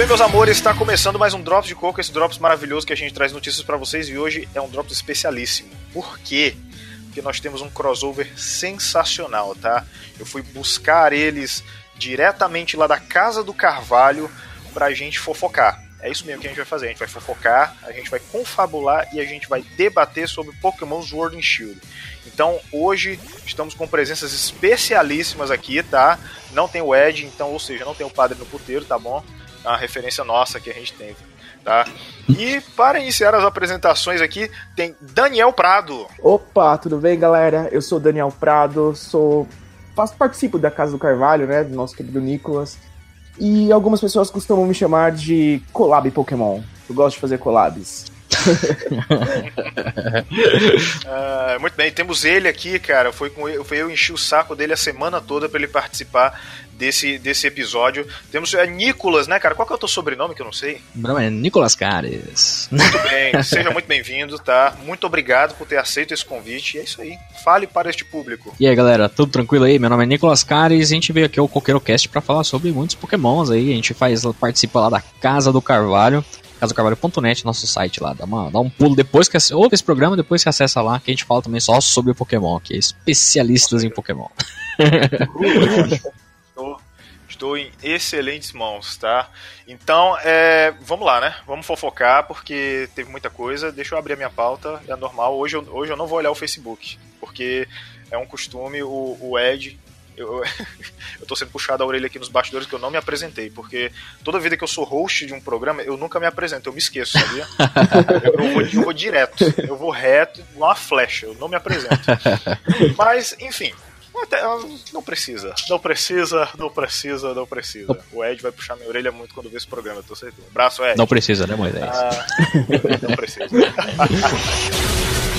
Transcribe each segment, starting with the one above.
Bem, meus amores, está começando mais um Drops de Coco, esse Drops maravilhoso que a gente traz notícias para vocês e hoje é um Drops especialíssimo. Por quê? Porque nós temos um crossover sensacional, tá? Eu fui buscar eles diretamente lá da casa do Carvalho pra gente fofocar. É isso mesmo que a gente vai fazer. A gente vai fofocar, a gente vai confabular e a gente vai debater sobre Pokémon Sword and Shield. Então hoje estamos com presenças especialíssimas aqui, tá? Não tem o Ed, então, ou seja, não tem o padre no puteiro, tá bom? Uma referência nossa que a gente tem, tá? E para iniciar as apresentações aqui, tem Daniel Prado. Opa, tudo bem, galera? Eu sou Daniel Prado, sou faço participo da Casa do Carvalho, né, do nosso querido Nicolas. E algumas pessoas costumam me chamar de collab Pokémon. Eu gosto de fazer collabs. Ah, muito bem, temos ele aqui, cara. Foi, com eu, foi eu enchi o saco dele a semana toda para ele participar desse, desse episódio. Temos é Nicolas, né, cara? Qual que é o teu sobrenome que eu não sei? Meu nome é Nicolas Cares. Muito bem, seja muito bem-vindo, tá? Muito obrigado por ter aceito esse convite. E é isso aí. Fale para este público. E aí, galera, tudo tranquilo aí? Meu nome é Nicolas Cares e a gente veio aqui ao Coqueiro Cast pra falar sobre muitos pokémons aí. A gente faz, participa lá da Casa do Carvalho casacarvalho.net, nosso site lá. Dá, uma, dá um pulo depois que ouve esse programa, depois que acessa lá, que a gente fala também só sobre Pokémon, que é especialistas em Pokémon. estou, estou em excelentes mãos, tá? Então, é, vamos lá, né? Vamos fofocar, porque teve muita coisa. Deixa eu abrir a minha pauta, é normal. Hoje eu, hoje eu não vou olhar o Facebook, porque é um costume, o, o Ed eu, eu tô sendo puxado a orelha aqui nos bastidores que eu não me apresentei, porque toda vida que eu sou host de um programa, eu nunca me apresento, eu me esqueço, sabia? eu, vou, eu vou direto, eu vou reto, uma flecha, eu não me apresento. Mas, enfim, não precisa, não precisa, não precisa, não precisa. O Ed vai puxar minha orelha muito quando ver esse programa, eu tô certeza. Braço, Ed. Não precisa, né, Moisés? Ah, não precisa.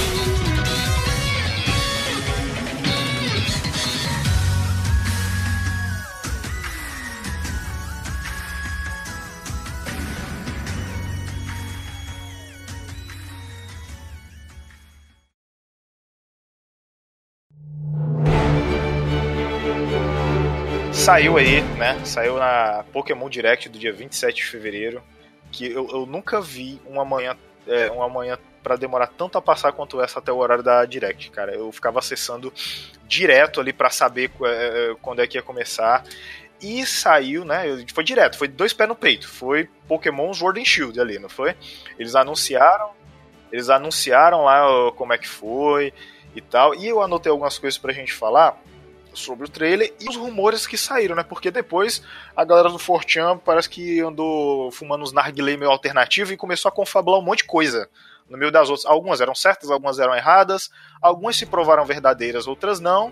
Saiu aí, né? Saiu na Pokémon Direct do dia 27 de fevereiro. Que eu, eu nunca vi uma manhã, é, uma manhã para demorar tanto a passar quanto essa até o horário da Direct, cara. Eu ficava acessando direto ali para saber é, quando é que ia começar. E saiu, né? Foi direto, foi dois pés no peito. Foi Pokémon Sword and Shield ali, não foi? Eles anunciaram, eles anunciaram lá como é que foi e tal. E eu anotei algumas coisas pra gente falar sobre o trailer e os rumores que saíram, né? Porque depois a galera do Fortean parece que andou fumando uns narguilé meio alternativo e começou a confabular um monte de coisa no meio das outras. Algumas eram certas, algumas eram erradas, algumas se provaram verdadeiras, outras não.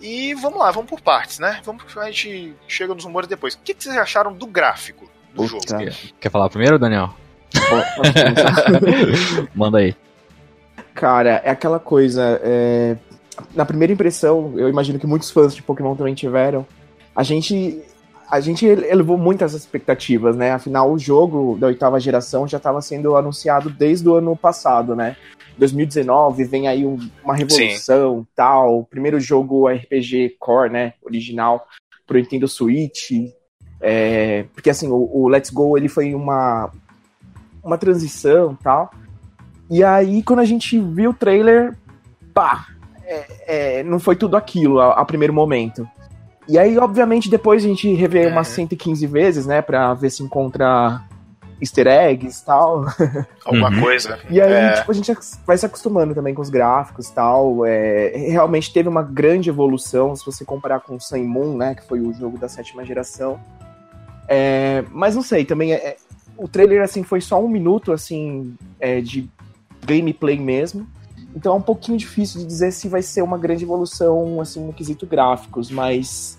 E vamos lá, vamos por partes, né? Vamos, a gente chega nos rumores depois. O que, que vocês acharam do gráfico do Puta. jogo? Quer falar primeiro, Daniel? Manda aí. Cara, é aquela coisa. É na primeira impressão, eu imagino que muitos fãs de Pokémon também tiveram, a gente a gente elevou muitas expectativas, né? Afinal, o jogo da oitava geração já estava sendo anunciado desde o ano passado, né? 2019 vem aí um, uma revolução, Sim. tal. Primeiro jogo RPG Core, né? Original pro Nintendo Switch. É, porque assim, o, o, Let's Go ele foi uma uma transição, tal. E aí quando a gente viu o trailer, pá, é, é, não foi tudo aquilo a, a, primeiro momento. E aí, obviamente, depois a gente revê é. umas 115 vezes, né, pra ver se encontra easter eggs e tal. Alguma uhum. coisa. E aí, é. tipo, a gente vai se acostumando também com os gráficos e tal. É, realmente teve uma grande evolução, se você comparar com o Sun Moon, né, que foi o jogo da sétima geração. É, mas não sei, também é, o trailer, assim, foi só um minuto, assim, de gameplay mesmo. Então é um pouquinho difícil de dizer se vai ser uma grande evolução assim no quesito gráficos, mas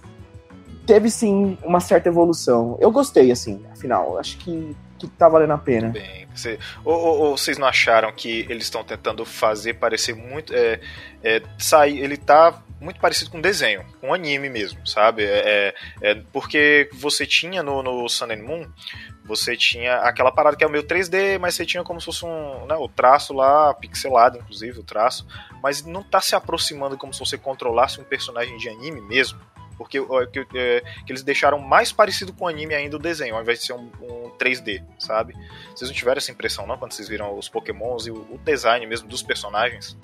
teve sim uma certa evolução. Eu gostei assim, afinal, acho que que tá valendo a pena. Bem, você, ou, ou, ou vocês não acharam que eles estão tentando fazer parecer muito é, é, sair, ele tá muito parecido com desenho, com anime mesmo, sabe? É, é, é porque você tinha no, no Sun and Moon você tinha aquela parada que é o meio 3D, mas você tinha como se fosse um. Né, o traço lá, pixelado, inclusive, o traço. Mas não tá se aproximando como se você controlasse um personagem de anime mesmo. Porque ó, que, é, que eles deixaram mais parecido com o anime ainda o desenho, ao invés de ser um, um 3D, sabe? Vocês não tiveram essa impressão, não, quando vocês viram os Pokémons e o, o design mesmo dos personagens?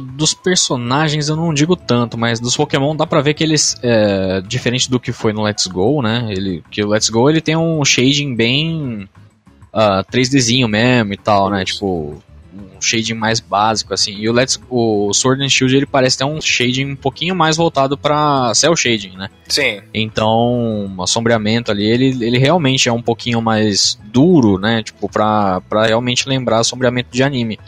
Dos personagens eu não digo tanto, mas dos Pokémon dá pra ver que eles, é, diferente do que foi no Let's Go, né? Ele, que o Let's Go ele tem um shading bem ah, 3Dzinho mesmo e tal, né? Tipo, um shading mais básico, assim. E o, Let's, o Sword and Shield ele parece ter um shading um pouquinho mais voltado pra cel shading, né? Sim. Então, o assombreamento ali, ele, ele realmente é um pouquinho mais duro, né? Tipo, pra, pra realmente lembrar assombreamento de anime.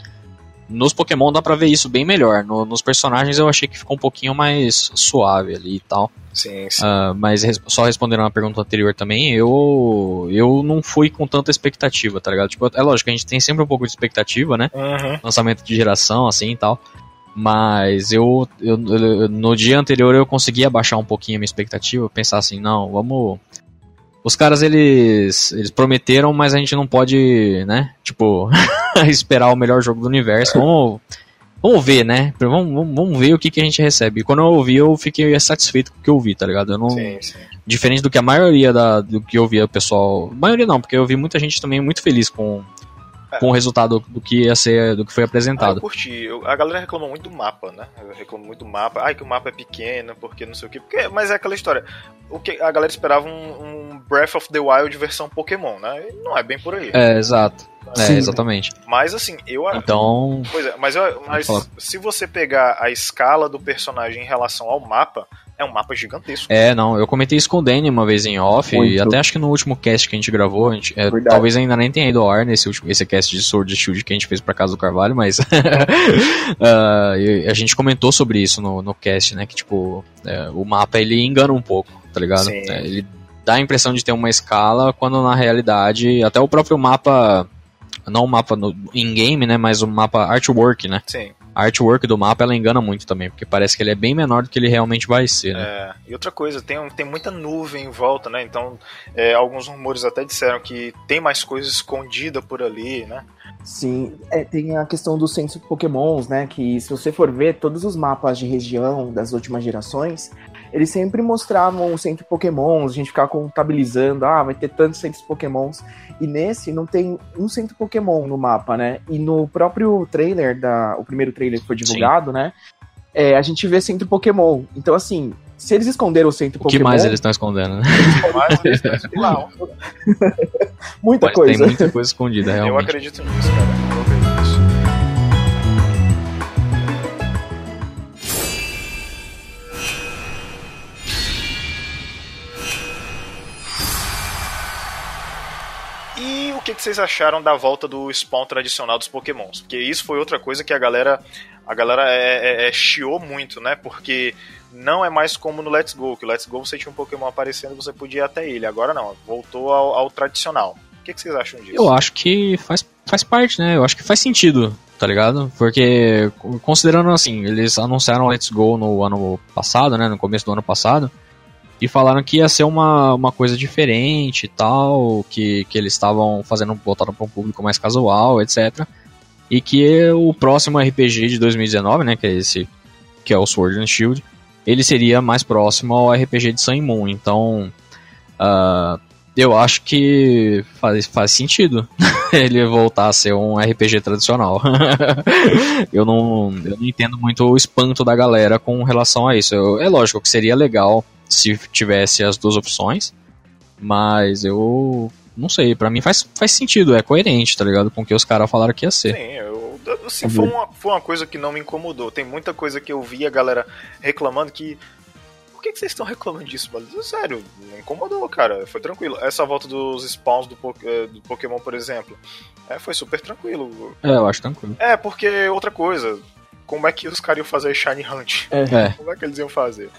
Nos Pokémon dá pra ver isso bem melhor. No- nos personagens eu achei que ficou um pouquinho mais suave ali e tal. Sim, sim. Ah, mas res- só respondendo uma pergunta anterior também, eu eu não fui com tanta expectativa, tá ligado? Tipo, é lógico, a gente tem sempre um pouco de expectativa, né? Uhum. lançamento de geração, assim e tal. Mas eu, eu- eu- no dia anterior eu consegui abaixar um pouquinho a minha expectativa, pensar assim, não, vamos. Os caras eles, eles prometeram, mas a gente não pode, né? Tipo, esperar o melhor jogo do universo. Vamos, vamos ver, né? Vamos, vamos, vamos ver o que, que a gente recebe. E quando eu ouvi, eu fiquei satisfeito com o que eu vi, tá ligado? Eu não, Sim, sim. diferente do que a maioria da, do que eu via o pessoal. Maioria não, porque eu vi muita gente também muito feliz com, com o resultado do que ia ser, do que foi Ah, eu apresentado. curti. Eu- a galera reclamou muito do mapa, né? Reclamou muito do mapa. Ai, que o mapa é pequeno, porque não sei o quê. Porque, mas é aquela história. O que a galera esperava um, um Breath of the Wild versão Pokémon, né? E não é bem por aí. É, exato. É, Sim. exatamente. Mas assim, eu. Então, Pois é, mas, eu- mas se você pegar a escala do personagem em relação ao mapa, é um mapa gigantesco. é, não, eu comentei isso com o Danny uma vez em off, e Muito. até acho que no último cast que a gente gravou, a gente, é, talvez ainda nem tenha ido ao ar nesse último, esse cast de Sword Shield que a gente fez pra casa do Carvalho, mas e a gente comentou sobre isso no, no cast, né, que tipo, é, o mapa ele engana um pouco, tá ligado? Sim. É, ele dá a impressão de ter uma escala, quando na realidade, até o próprio mapa, não o mapa in-game, né, mas o mapa artwork, né, Sim. A artwork do mapa ela engana muito também, porque parece que ele é bem menor do que ele realmente vai ser, né? É, e outra coisa, tem, um- tem muita nuvem em volta, né? Então, é, alguns rumores até disseram que tem mais coisa escondida por ali, né? Sim, é, tem a questão dos centros pokémons, né? Que se você for ver, todos os mapas de região das últimas gerações, eles sempre mostravam o centro pokémons, a gente ficava contabilizando, ah, vai ter tantos centros pokémons. E nesse não tem um centro pokémon no mapa, né? E no próprio trailer, da, o primeiro trailer que foi divulgado, né? É, a gente vê centro pokémon. Então, assim, se eles esconderam o centro O que pokémon, mais eles estão escondendo, né? Muita Mas coisa. Tem muita coisa escondida, eu realmente. acredito nisso, cara. O que, que vocês acharam da volta do spawn tradicional dos Pokémons? Porque isso foi outra coisa que a galera a galera é, é, é, chiou muito, né? Porque não é mais como no Let's Go, que o Let's Go você tinha um Pokémon aparecendo você podia ir até ele. Agora não, voltou ao, ao tradicional. O que, que vocês acham disso? Eu acho que faz, faz parte, né? Eu acho que faz sentido, tá ligado? Porque, considerando assim, eles anunciaram Let's Go no ano passado, né? No começo do ano passado. E falaram que ia ser uma, uma coisa diferente e tal, que, que eles estavam fazendo voltado para um público mais casual, etc. E que o próximo RPG de 2019, né, que é esse, que é o Sword and Shield, ele seria mais próximo ao RPG de Sun Moon. Então, ah, eu acho que faz, faz sentido ele voltar a ser um RPG tradicional. eu, não, eu não entendo muito o espanto da galera com relação a isso. Eu- é lógico que seria legal se tivesse as duas opções, mas eu não sei, pra mim faz, faz sentido, é coerente, tá ligado? Com o que os caras falaram que ia ser. Sim, eu, assim, foi, uma, foi uma coisa que não me incomodou. Tem muita coisa que eu vi a galera reclamando que. Por que, que vocês estão reclamando disso, mano? Sério, não incomodou, cara. Foi tranquilo. Essa volta dos spawns do, Po- eh, do Pokémon, por exemplo, é, foi super tranquilo. É, eu acho tranquilo. É, porque outra coisa. Como é que os caras iam fazer Shiny Hunt? É. Como é que eles iam fazer?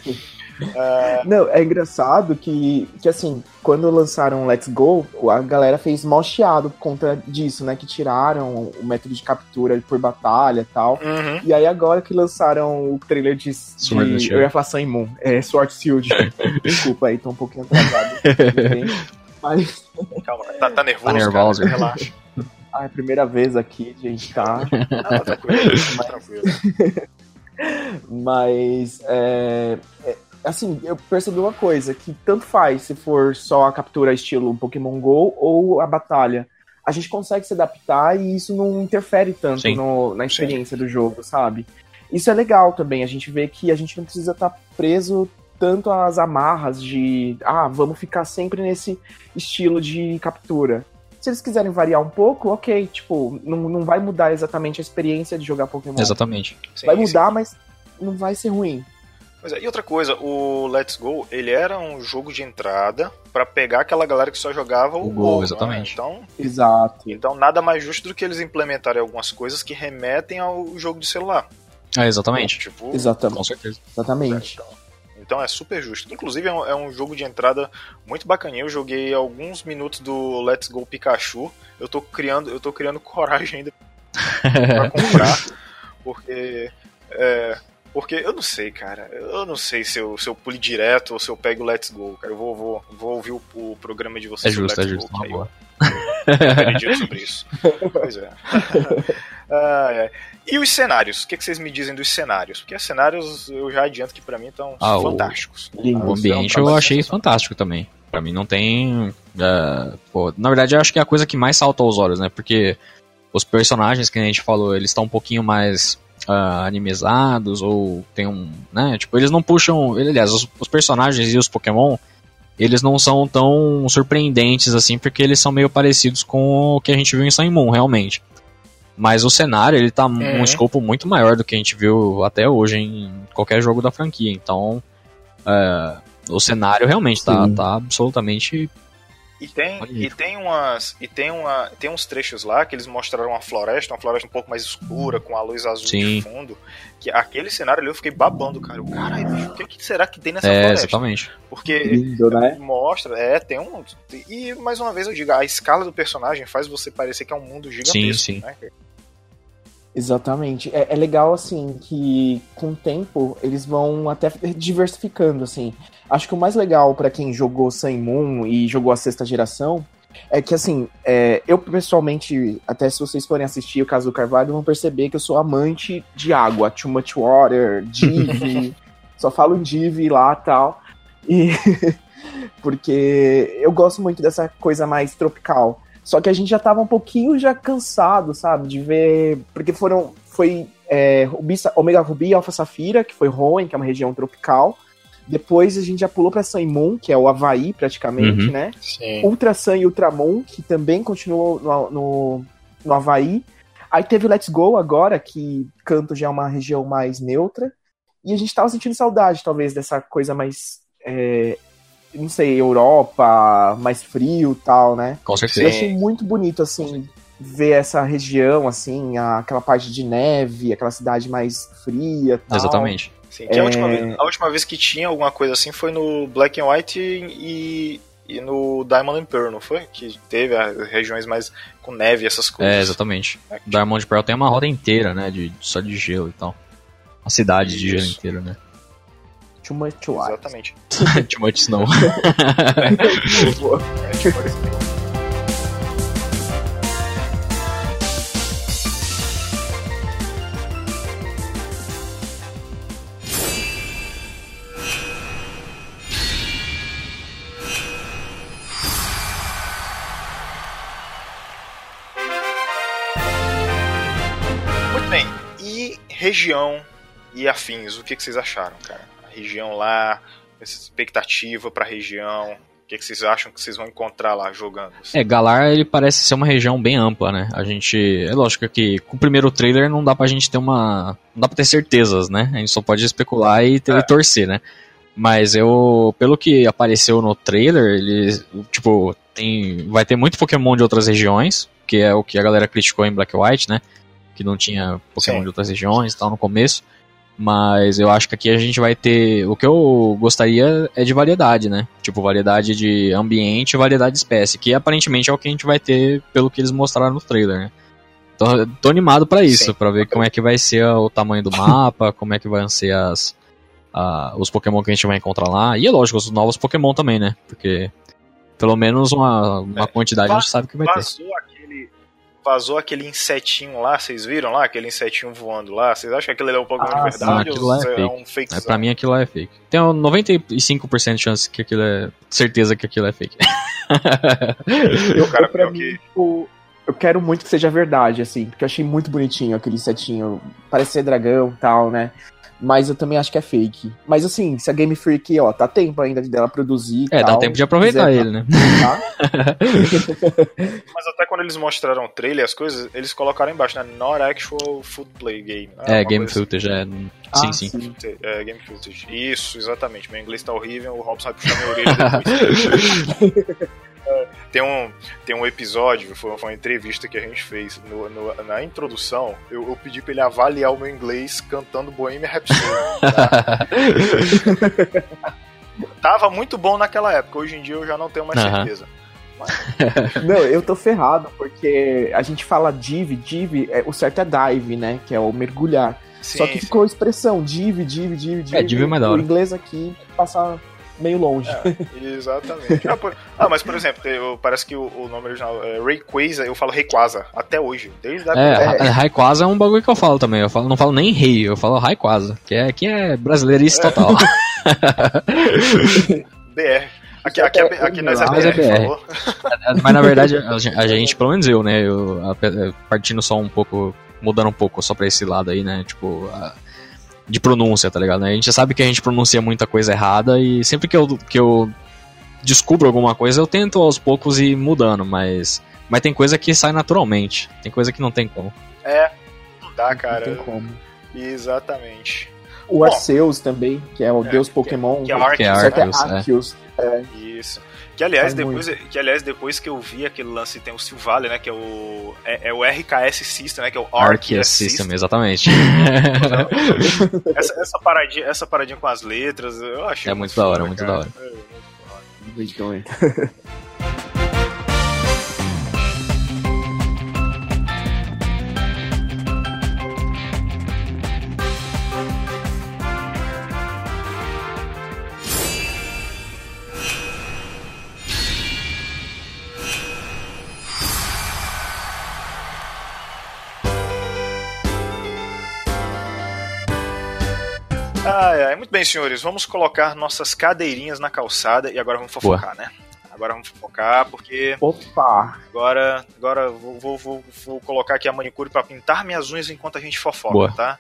Não, é engraçado que, que assim, quando lançaram Let's Go, a galera fez mó chiado por conta disso, né? Que tiraram o método de captura por batalha e tal. Uhum. E aí agora que lançaram o trailer de. de Sword and Shield. eu ia falar Sun Moon. É, Sword Shield. Desculpa aí, tô um pouquinho atrasado. Mas Calma, tá, tá nervoso? Tá nervoso. Cara? Relaxa. ah, é a primeira vez aqui, gente, tá? Não, tá tranquilo, tá tranquilo. Mas é, é, assim, eu percebi uma coisa, que tanto faz se for só a captura estilo Pokémon GO ou a batalha. A gente consegue se adaptar e isso não interfere tanto no, na experiência Sim. do jogo, sabe? Isso é legal também, a gente vê que a gente não precisa estar tá preso tanto às amarras de, ah, vamos ficar sempre nesse estilo de captura. Se eles quiserem variar um pouco, ok, tipo, não, não vai mudar exatamente a experiência de jogar Pokémon. Exatamente. Vai mudar, sim. mas não vai ser ruim. Pois é, e outra coisa, o Let's Go, ele era um jogo de entrada para pegar aquela galera que só jogava o, o Go, né? exatamente. Né? Então, Exato. Então nada mais justo do que eles implementarem algumas coisas que remetem ao jogo de celular. É, exatamente. Tipo, exatamente. Com certeza. Exatamente. Então, então é super justo. Inclusive é um, é um, jogo de entrada muito bacaninho. Eu joguei alguns minutos do Let's Go Pikachu. Eu tô criando, eu tô criando coragem ainda pra comprar. porque é, porque eu não sei, cara. Eu não sei se eu, se eu pule direto ou se eu pego o Let's Go, cara. Eu vou, vou, vou ouvir o, o programa de vocês. É justo, é justo. Go, boa. Eu sobre isso. Pois é. ah, é. E os cenários? O que, que vocês me dizem dos cenários? Porque os cenários eu já adianto que para mim estão ah, fantásticos. O, o ambiente eu achei fantástico também. Para mim não tem. Uh, pô, na verdade, eu acho que é a coisa que mais salta aos olhos, né? Porque os personagens que a gente falou, eles estão um pouquinho mais uh, animizados ou tem um, né? Tipo, eles não puxam, aliás, os, os, personagens e os Pokémon, eles não são tão surpreendentes assim, porque eles são meio parecidos com o que a gente viu em Sun Moon, realmente. Mas o cenário, ele tá é. um escopo muito maior do que a gente viu até hoje em qualquer jogo da franquia. Então, uh, o cenário realmente tá, tá absolutamente e tem, e tem umas. E tem, uma, tem uns trechos lá que eles mostraram uma floresta, uma floresta um pouco mais escura, com a luz azul Sim. de fundo. Que aquele cenário ali eu fiquei babando, cara. Caralho, o que, que, será que tem nessa é, floresta? Exatamente. Porque Lindo, né? mostra, é, tem um. E mais uma vez eu digo, a escala do personagem faz você parecer que é um mundo gigantesco, sim, sim. né? Exatamente. É, é, legal, assim, que com o tempo eles vão até diversificando, assim. Acho que o mais legal para quem jogou Sun Moon e jogou a sexta geração é que, assim, é, eu pessoalmente, até se vocês forem assistir o caso do Carvalho, vão perceber que eu sou amante de água. Too Much Water, Div, só falo Div lá tal. E. porque eu gosto muito dessa coisa mais tropical. Só que a gente já tava um pouquinho já cansado, sabe? De ver. Porque foram. Foi é, Omega Ruby e Alpha Safira, que foi Hoenn, que é uma região tropical. Depois a gente já pulou pra Sun Moon, que é o Havaí praticamente, uhum, né? Sim. Ultra Sun e Ultramon, que também continuou no, no, no Havaí. Aí teve o Let's Go agora, que Canto já é uma região mais neutra. E a gente tava sentindo saudade, talvez, dessa coisa mais. É, não sei, Europa, mais frio tal, né? Com certeza. Eu achei muito bonito, assim, ver essa região, assim, aquela parte de neve, aquela cidade mais fria tal. Exatamente. Sim, é... a, última vez, a, última vez, que tinha alguma coisa assim foi no Black and White e, e no Diamond and Pearl, não foi? Que teve as regiões mais com neve e essas coisas. É, exatamente. É, Diamond and Pearl tem uma roda inteira, né, de, só de gelo e tal. Uma cidade Isso. de gelo inteira, né? Too much white. Exatamente. Too much snow. é, tipo, região e afins, o que, que vocês acharam, cara? A região lá, essa expectativa pra região, o que, que vocês acham que vocês vão encontrar lá jogando? Assim? É, Galar ele parece ser uma região bem ampla, né? A gente. É lógico que com o primeiro trailer não dá pra gente ter uma. Não dá pra ter certezas, né? A gente só pode especular e, ter, é. e torcer, né? Mas eu. Pelo que apareceu no trailer, ele. Tipo, tem. Vai ter muito Pokémon de outras regiões, que é o que a galera criticou em Black White, né? que não tinha Pokémon Sim. de outras regiões e tal no começo. Mas eu acho que aqui a gente vai ter. O que eu gostaria é de variedade, né? Tipo, variedade de ambiente e variedade de espécie, que aparentemente é o que a gente vai ter pelo que eles mostraram no trailer, né? Então, tô animado para isso, para ver como é que vai ser o tamanho do mapa, como é que vão ser as, a, os Pokémon que a gente vai encontrar lá. E é lógico, os novos Pokémon também, né? Porque pelo menos uma, uma é, quantidade a gente sabe que vai ter vazou aquele insetinho lá, vocês viram lá? Aquele insetinho voando lá? Vocês acham que aquele é um Pokémon Ah, de verdade? Não, aquilo lá é ou fake. é um fake? É, pra mim aquilo lá é fake. Tem um 95% de chance que aquilo é. Certeza que aquilo é fake. Eu, cara, eu, pra mim, que- tipo, eu quero muito que seja verdade, assim, porque eu achei muito bonitinho aquele setinho. Parece ser dragão e tal, né? Mas eu também acho que é fake. Mas assim, se a Game Freak, ó, tá tempo ainda dela produzir. É, dá tal, tempo de aproveitar quiser ele, né? tá? Mas até quando eles mostraram o trailer, as coisas, eles colocaram embaixo, né? Not actual footplay game. né? É, game coisa footage, é. Ah, Sim, sim. assim. É, game footage. Isso, exatamente. Meu inglês tá horrível, o Robson vai puxar minha orelha depois. Tem, um, tem um episódio, foi, uma entrevista que a gente fez. no- no- na introdução, eu, eu pedi pra ele avaliar o meu inglês cantando Bohemian Rhapsody. Tá? Tava muito bom naquela época, hoje em dia eu já não tenho mais Aham. certeza. Não, eu tô ferrado, porque a gente fala div, div, é, o certo é dive, né? Que é o mergulhar. Só Sim, que sim. ficou a expressão div, div, div, div. É, div é mais da O hora. inglês aqui passa meio longe. Exatamente. Ah, por- ah, mas por exemplo, eu- parece que o, o nome original é Rayquaza, eu falo Rayquaza até hoje. Desde a É, É. Ra- Raikwaza é um bagulho que eu falo também. Eu falo, não falo nem rei, eu falo Raikwaza. Que é, que é brasileirice total. BR. Aqui, aqui, é, aqui nós é Mas é BR, BR. falou? Mas na verdade, a gente, a gente, pelo menos eu, né? Eu, a- partindo só um pouco, mudando um pouco só pra esse lado aí, né? Tipo, a- de pronúncia, tá ligado? A gente sabe que a gente pronuncia muita coisa errada e sempre que eu, que eu descubro alguma coisa, eu tento aos poucos ir mudando, mas, mas tem coisa que sai naturalmente. Tem coisa que não tem como. É, não dá, Não cara. tem como. Exatamente. O Bom, Arceus também, que é o É, deus que- Pokémon. que é Arceus, Que é né? certo é Arceus, é. Arceus. É. Isso. Que aliás, Faz depois, que aliás, depois que eu vi aquele lance, tem o Silvale, né? Que é o. É, é o RKS System, né? Que é o Arceus Arceus System, exatamente. Essa, essa, paradinha, essa paradinha com as letras, eu achei. É muito da hora, foda, muito cara. da hora. É, muito da hora. Ai, ai, muito bem, senhores. Vamos colocar nossas cadeirinhas na calçada e agora vamos fofocar, né? Agora vamos fofocar, porque Opa! agora, agora vou, vou, vou, vou colocar aqui a manicure para pintar minhas unhas enquanto a gente fofoca, Boa. tá?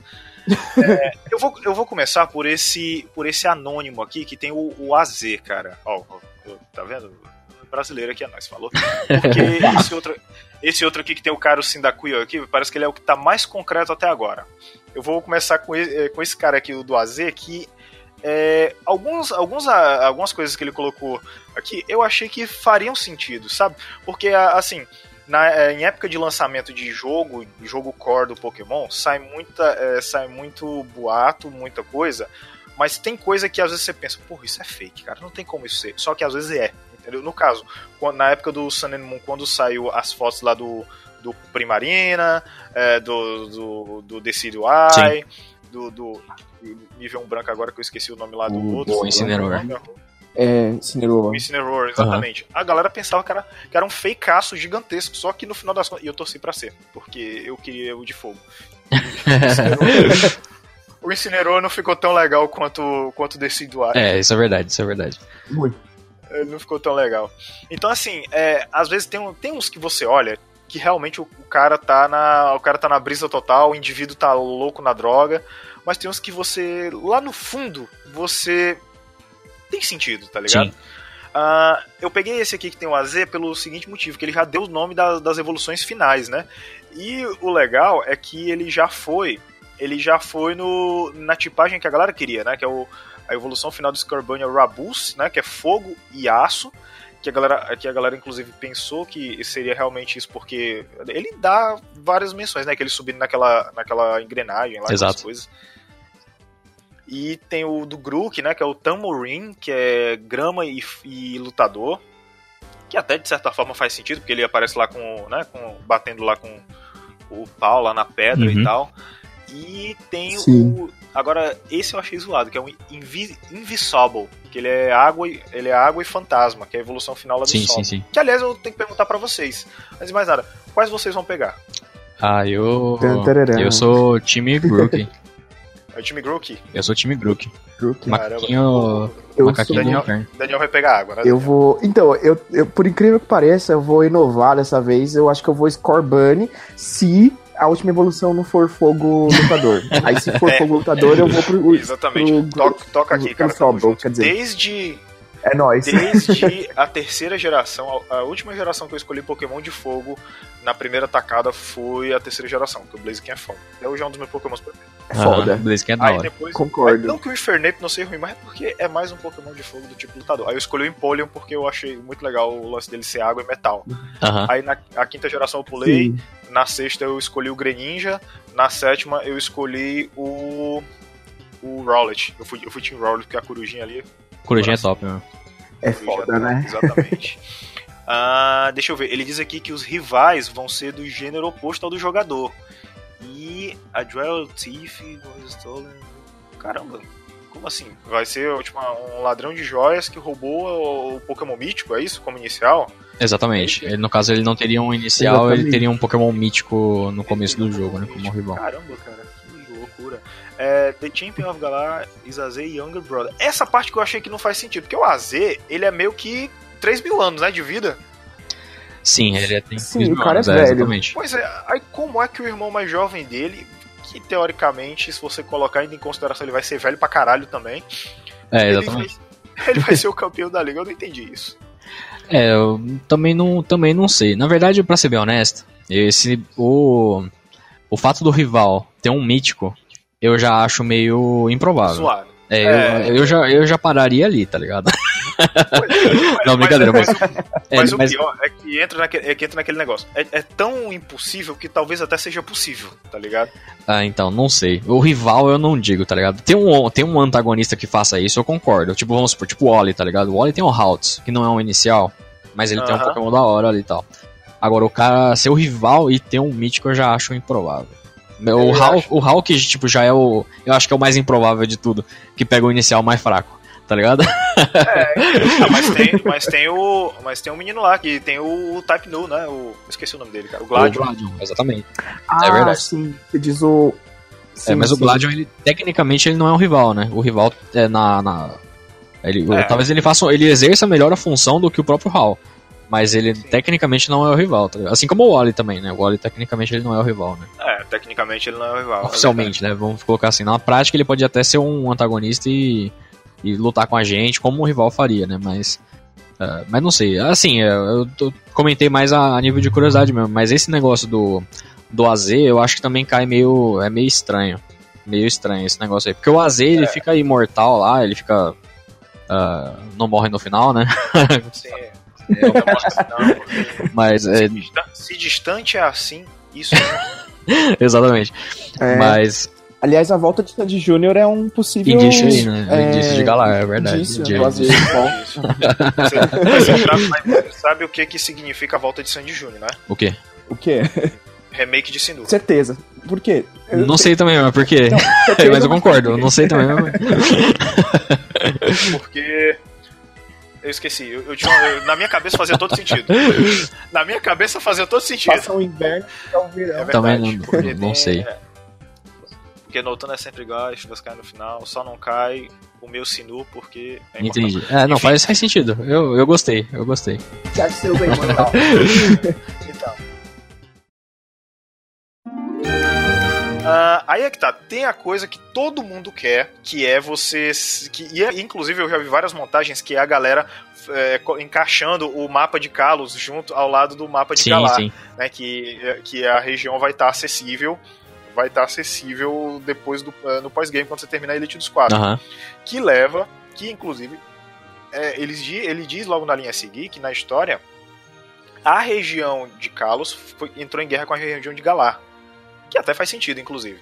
É, eu, vou, eu vou começar por esse por esse anônimo aqui que tem o, o AZ, cara. Ó, ó, ó, tá vendo? Brasileiro aqui é nós, falou? Porque esse outro, esse outro aqui que tem o cara o Sindacuyo aqui, parece que ele é o que tá mais concreto até agora. Eu vou começar com esse, com esse cara aqui, o do AZ, que é, alguns, alguns, ah, algumas coisas que ele colocou aqui eu achei que fariam sentido, sabe? Porque, ah, assim, na, eh, em época de lançamento de jogo, jogo core do Pokémon, sai, muita, eh, sai muito boato, muita coisa, mas tem coisa que às vezes você pensa, porra, isso é fake, cara, não tem como isso ser. Só que às vezes é, entendeu? No caso, quando- na época do Sun and Moon, quando saiu as fotos lá do, do Primarina, eh, do, do, do Decidueye, Eye, do, do. Me veio um branco agora que eu esqueci o nome lá do O- outro. o Incineroar. É, Incineroar. O Incineroar, exatamente. A galera pensava que era, que era um fakeaço gigantesco, só que no final das contas. E eu torci pra ser, porque eu queria o de fogo. o Incineroar não ficou tão legal quanto, quanto o Decidueye. É, isso é verdade, isso é verdade. Muito. Ele não ficou tão legal. Então, assim, é, às vezes tem, um- tem uns que você olha que realmente o, o cara tá na. O cara tá na brisa total, o indivíduo tá louco na droga. Mas tem uns que você. Lá no fundo, você. Tem sentido, tá ligado? Sim. Ah, eu peguei esse aqui que tem o AZ pelo seguinte motivo, que ele já deu o nome da- das evoluções finais, né? E o legal é que ele já foi. Ele já foi no, na tipagem que a galera queria, né? Que é o, a evolução final do Scorbunny é o Rabus, né? Que é fogo e aço. Que a, galera, que a galera, inclusive, pensou que seria realmente isso, porque ele dá várias menções, né? Que ele subindo naquela, naquela engrenagem lá, Exato. coisas. E tem o do Grook, né? Que é o Tamorin, que é grama e, e lutador. Que até de certa forma faz sentido, porque ele aparece lá com. Né, com batendo lá com o pau lá na pedra Uhum. e tal. E tem Sim. o. Agora, esse eu achei zoado, que é um Invi Invisible, que ele é água e, ele é água e fantasma, que é a evolução final lá do Sim, sol. sim, sim. Que aliás eu tenho que perguntar pra vocês. Antes de mais nada, quais vocês vão pegar? Ah, eu. Eu sou time Grook. É o time Grook? Eu sou time Grook. Grook. Macaquinho. Eu Macaquinho do Daniel-. Daniel vai pegar água, né? Eu vou. Então, eu, eu, por incrível que pareça, eu vou inovar dessa vez. Eu acho que eu vou Scorbunny se a última evolução não for fogo lutador. Aí se for É. fogo lutador, eu vou pro. Exatamente. pro- Toca, toca aqui, pro cara. Sobol, junto. quer dizer. Desde, É nóis. desde a terceira geração, a última geração que eu escolhi Pokémon de fogo na primeira tacada foi a terceira geração, que o Blaziken é foda. Até hoje é um dos meus Pokémon preferidos. É foda. Ah, Blaziken é da hora. depois. Concordo. Não que o Infernape não seja ruim, mas é porque é mais um Pokémon de fogo do tipo lutador. Aí eu escolhi o Empoleon porque eu achei muito legal o lance dele ser água e metal. Aham. Aí na a quinta geração eu pulei, Sim. na sexta eu escolhi o Greninja, na sétima eu escolhi o. o Rowlet. Eu fui, eu fui Team Rowlet, porque a corujinha ali. Corujinha é top, meu. É foda, né? Exatamente. Ah, deixa eu ver, ele diz aqui que os rivais vão ser do gênero oposto ao do jogador. E a Duel Thief was stolen. Caramba, como assim? Vai ser tipo, um ladrão de joias que roubou o- o Pokémon mítico, é isso? Como inicial? Exatamente. Ele, no caso, ele não teria um inicial, Exatamente. ele teria um Pokémon mítico no começo do jogo, né? Como rival. Caramba, cara, que loucura. É, The Champion of Galar is AZ Younger Brother. Essa parte que eu achei que não faz sentido, porque o AZ, ele é meio que 3 mil anos, né, de vida. Sim, ele é, tem Sim, 15 o cara anos, é velho. Exatamente. Pois é, aí como é que o irmão mais jovem dele, que teoricamente, se você colocar ainda em consideração, ele vai ser velho pra caralho também, É, ele exatamente. vai, ele vai ser o campeão da liga, eu não entendi isso. É, eu também não, também não sei. Na verdade, pra ser bem honesto, esse o o fato do rival ter um mítico, eu já acho meio improvável. Suave. É, É. Eu, eu já eu já pararia ali, tá ligado? Não, brincadeira, mas- É, Mas, o mas- pior é que entra naquele, é que entra naquele negócio. É, é tão impossível que talvez até seja possível, tá ligado? Ah, então, não sei. O rival eu não digo, tá ligado? Tem um, tem um antagonista que faça isso, eu concordo. Tipo, vamos supor, tipo o Wally, tá ligado? O Wally tem o Haltz, que não é um inicial, mas ele tem um. Pokémon da hora ali e tal. Agora, o cara ser o rival e ter um mítico eu já acho improvável. O, Eu acho. o Hulk, tipo, já é o. Eu acho que é o mais improvável de tudo. Que pega o inicial mais fraco, tá ligado? Ah, mas, tem, mas tem o. Mas tem um menino lá que tem o Type Nu, né? O, eu esqueci o nome dele, cara. O Gladion. O Gladion, exatamente. Ah, verdade. sim. Você diz o. é, mas o sim. Gladion, ele, tecnicamente, ele não é um rival, né? O rival é na. na- ele, É. Talvez ele faça. Ele exerça melhor a função do que o próprio Hal. Mas ele Sim. tecnicamente não é o rival, tá? Assim como o Wally também, né? O Wally tecnicamente ele não é o rival, né? É, tecnicamente ele não é o rival. Oficialmente, né? Vamos colocar assim. Na prática ele pode até ser um antagonista e, e lutar com a gente como um rival faria, né? Mas. é, mas não sei. Assim, é, eu tô- comentei mais a, a nível de curiosidade mesmo. Mas esse negócio do, do AZ eu acho que também cai meio. É meio estranho. Meio estranho esse negócio aí. Porque o AZ ele fica imortal lá, ele fica. ah, não morre no final, né? Sim, é, eu não gosto não, porque Mas. é, se, distan- se distante é assim, isso exatamente. É, Mas. Aliás, a volta de Sandy Júnior é um possível. Indício aí, né? é, Indício de Galar, é verdade. indício De- AZ. Bom, Isso. Você, você sabe, o que, que significa a volta de Sandy Júnior, né? O quê? o quê? Remake de Sinnoh. Certeza. Por quê? Eu Não sei também, mas por quê? certeza, mas eu concordo, eu não sei também. mas- Porque. Eu esqueci. Eu, eu tinha, eu- na minha cabeça fazia todo sentido. Na minha cabeça fazia todo sentido. Passa o inverno e é o verão. É Também verdade, não- não sei. é. Porque no outono é sempre igual, as chuvas caem no final, só não cai o meu Sinu porque é importante. Entendi. É, não, Enfim. faz, faz sentido. Eu, eu gostei, eu gostei. Já seu bem mortal. Então. Ah, aí é que tá, tem a coisa que todo mundo quer, que é você. Que, e é- inclusive eu já vi várias montagens que é a galera é, encaixando o mapa de Kalos junto ao lado do mapa de Sim, Galar. sim. né, que, que a região vai estar acessível, vai estar acessível depois do eh, no pós-game quando você terminar a Elite dos Quatro, Aham. que leva, que inclusive é, eles di- ele diz logo na linha a seguir que na história a região de Kalos foi- entrou em guerra com a região de Galar, que até faz sentido, inclusive.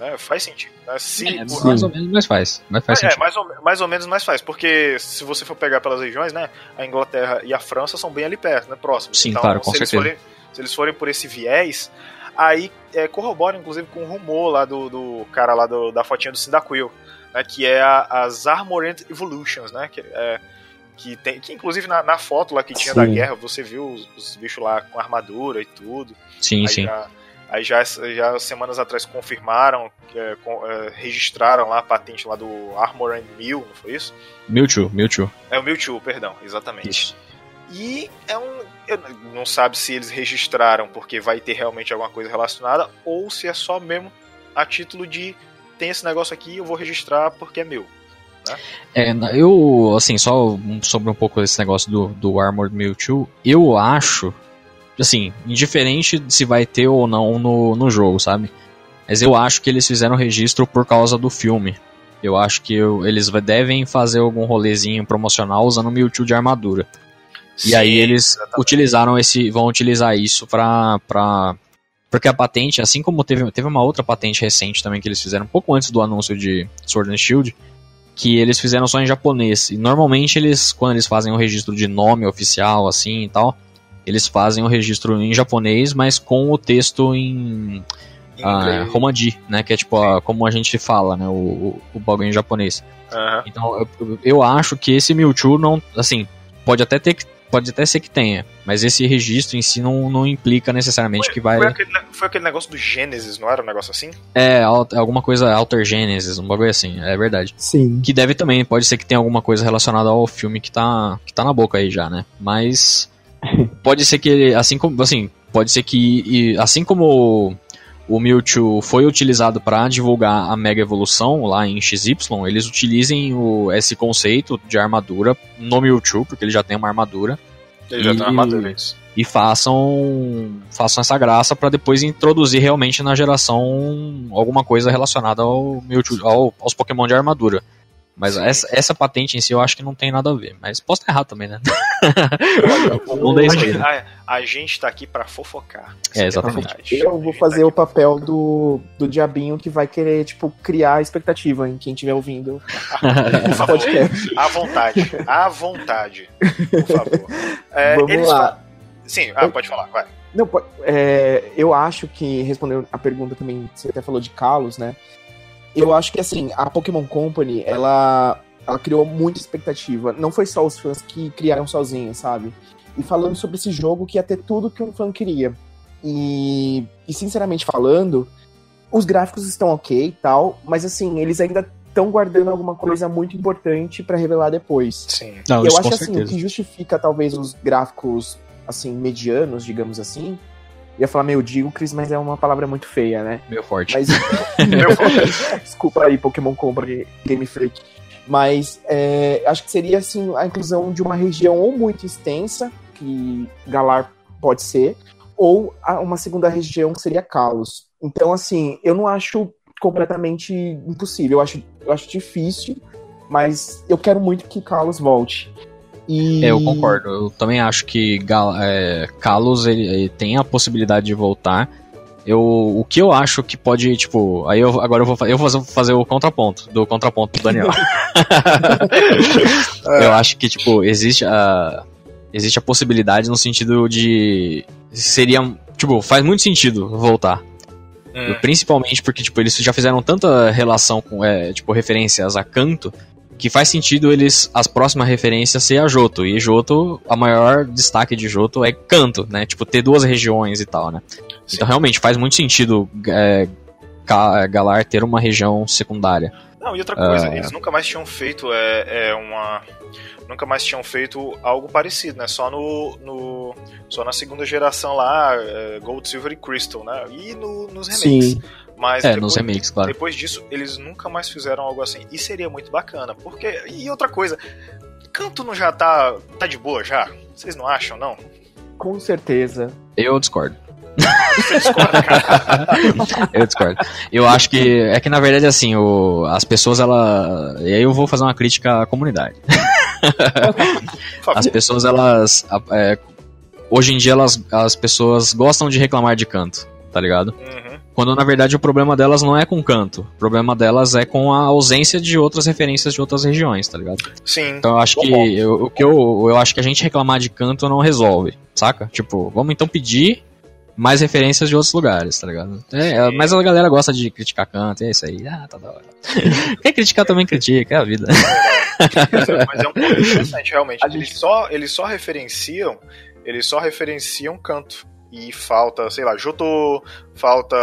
né, faz sentido. né, se É, mais ou menos, mas faz. Mas faz é, sentido. mais ou, mais ou menos mais faz, porque se você for pegar pelas regiões, né, a Inglaterra e a França são bem ali perto, né, próximos. Sim, então, claro, com se eles, certeza. forem, se eles forem por esse viés, Aí é, corrobora, inclusive, com o rumor lá do, do cara lá do, da fotinha do Cyndaquil, né? Que é a, as Armored Evolutions, né? Que, é, que tem que inclusive na, na foto lá que tinha sim. da guerra você viu os, os, bichos lá com armadura e tudo sim aí sim já, aí já já semanas atrás confirmaram é, com, é, registraram lá a patente lá do Armor and Mil não foi isso Mewtwo Mewtwo é o Mewtwo perdão exatamente isso. e é um não sabe se eles registraram porque vai ter realmente alguma coisa relacionada ou se é só mesmo a título de tem esse negócio aqui eu vou registrar porque é meu né? É, eu, assim, só sobre um pouco desse negócio do, do Armored Mewtwo, eu acho, assim, indiferente se vai ter ou não no, no jogo, sabe? Mas eu acho que eles fizeram registro por causa do filme. Eu acho que eu, eles devem fazer algum rolezinho promocional usando o Mewtwo de armadura. Sim, e aí eles exatamente. utilizaram esse, vão utilizar isso pra, pra porque a patente, assim como teve, teve uma outra patente recente também que eles fizeram um pouco antes do anúncio de Sword and Shield, que eles fizeram só em japonês. E normalmente eles, quando eles fazem o registro de nome oficial, assim e tal, eles fazem o registro em japonês, mas com o texto em ah, Romandi, né? Que é tipo a, como a gente fala, né? O, o, o bagulho em japonês. Uhum. Então eu, eu acho que esse Mewtwo não, assim, pode até ter que pode até ser que tenha, mas esse registro em si não, não implica necessariamente foi, que vai. Foi aquele, foi aquele, negócio do Gênesis, não era um negócio assim? É, alguma coisa Alter Genesis, um bagulho assim, é verdade. Sim. Que deve também, pode ser que tenha alguma coisa relacionada ao filme que tá, que tá na boca aí já, né? Mas. Pode ser que assim como. Assim, pode ser que. assim como o Mewtwo foi utilizado para divulgar a Mega Evolução lá em XY, eles utilizem o, esse conceito de armadura no Mewtwo, porque ele já tem uma armadura. Ele e, já tem uma armadura, isso. E façam, façam essa graça para depois introduzir realmente na geração alguma coisa relacionada ao Mewtwo, ao, aos Pokémon de armadura. Mas essa, essa, patente em si eu acho que não tem nada a ver. Mas posso estar errado também, né? não dei isso a, a, gente tá aqui para fofocar. É, exatamente. eu vou fazer tá o papel do, do diabinho que vai querer, tipo, criar expectativa em quem estiver ouvindo. Por favor, à vontade. À vontade. Por favor. É, Vamos lá. Sim, ah, pode falar, vai. Não, é, eu acho que, respondendo a pergunta também, você até falou de Kalos, né? Eu acho que assim, a Pokémon Company, ela, ela criou muita expectativa. Não foi só os fãs que criaram sozinhos, sabe? E falando sobre esse jogo que ia ter tudo que um fã queria. E, e sinceramente falando, os gráficos estão ok e tal, mas assim, eles ainda estão guardando alguma coisa muito importante para revelar depois. Sim. Não, eu acho assim, o que justifica talvez os gráficos assim medianos, digamos assim, ia falar meio Chris, mas é uma palavra muito feia, né? Meu forte. Mas... meu forte. Desculpa aí, Pokémon Company Game Freak. Mas é, acho que seria assim a inclusão de uma região ou muito extensa, que Galar pode ser, ou uma segunda região que seria Kalos. Então, assim, eu não acho completamente impossível. Eu acho, eu acho difícil, mas eu quero muito que Kalos volte. E... É, eu concordo. Eu também acho que Gal é, Kalos ele, ele, tem a possibilidade de voltar. Eu, o que eu acho que pode, tipo, aí eu, agora eu vou, eu vou fazer o contraponto, do contraponto do Daniel. eu acho que, tipo, existe a, existe a possibilidade no sentido de, seria, tipo, faz muito sentido voltar. Hum. Principalmente porque, tipo, eles já fizeram tanta relação com, é, tipo, referências a canto, que faz sentido eles as próximas referências ser a Joto e Joto a maior destaque de Joto é canto né? Tipo ter duas regiões e tal né? Sim. então realmente faz muito sentido é, Galar ter uma região secundária. Não e outra coisa uh... eles nunca mais tinham feito é, é uma nunca mais tinham feito algo parecido né? Só no, no só na segunda geração lá é, Gold Silver e Crystal né? E no, nos remakes. Sim. Mas é, depois, nos remakes, claro. Depois disso, eles nunca mais fizeram algo assim. E seria muito bacana. Porque. E outra coisa, canto não já tá. tá de boa já? Vocês não acham, não? Com certeza. Eu discordo. eu discordo. Eu acho que é que na verdade assim, o, as pessoas ela, e aí eu vou fazer uma crítica à comunidade. as pessoas elas é, hoje em dia elas as pessoas gostam de reclamar de canto, tá ligado? Uhum. Quando na verdade o problema delas não é com canto. O problema delas é com a ausência de outras referências de outras regiões, tá ligado? Sim. Então eu acho que eu, o que eu, eu acho que a gente reclamar de canto não resolve, saca? Tipo, vamos então pedir mais referências de outros lugares, tá ligado? É, mas a galera gosta de criticar canto, é isso aí. Ah, tá da hora. Quem criticar também critica, é a vida. mas é um ponto interessante, realmente. Eles só, eles só referenciam. Eles só referenciam canto. E falta, sei lá, Jotô, falta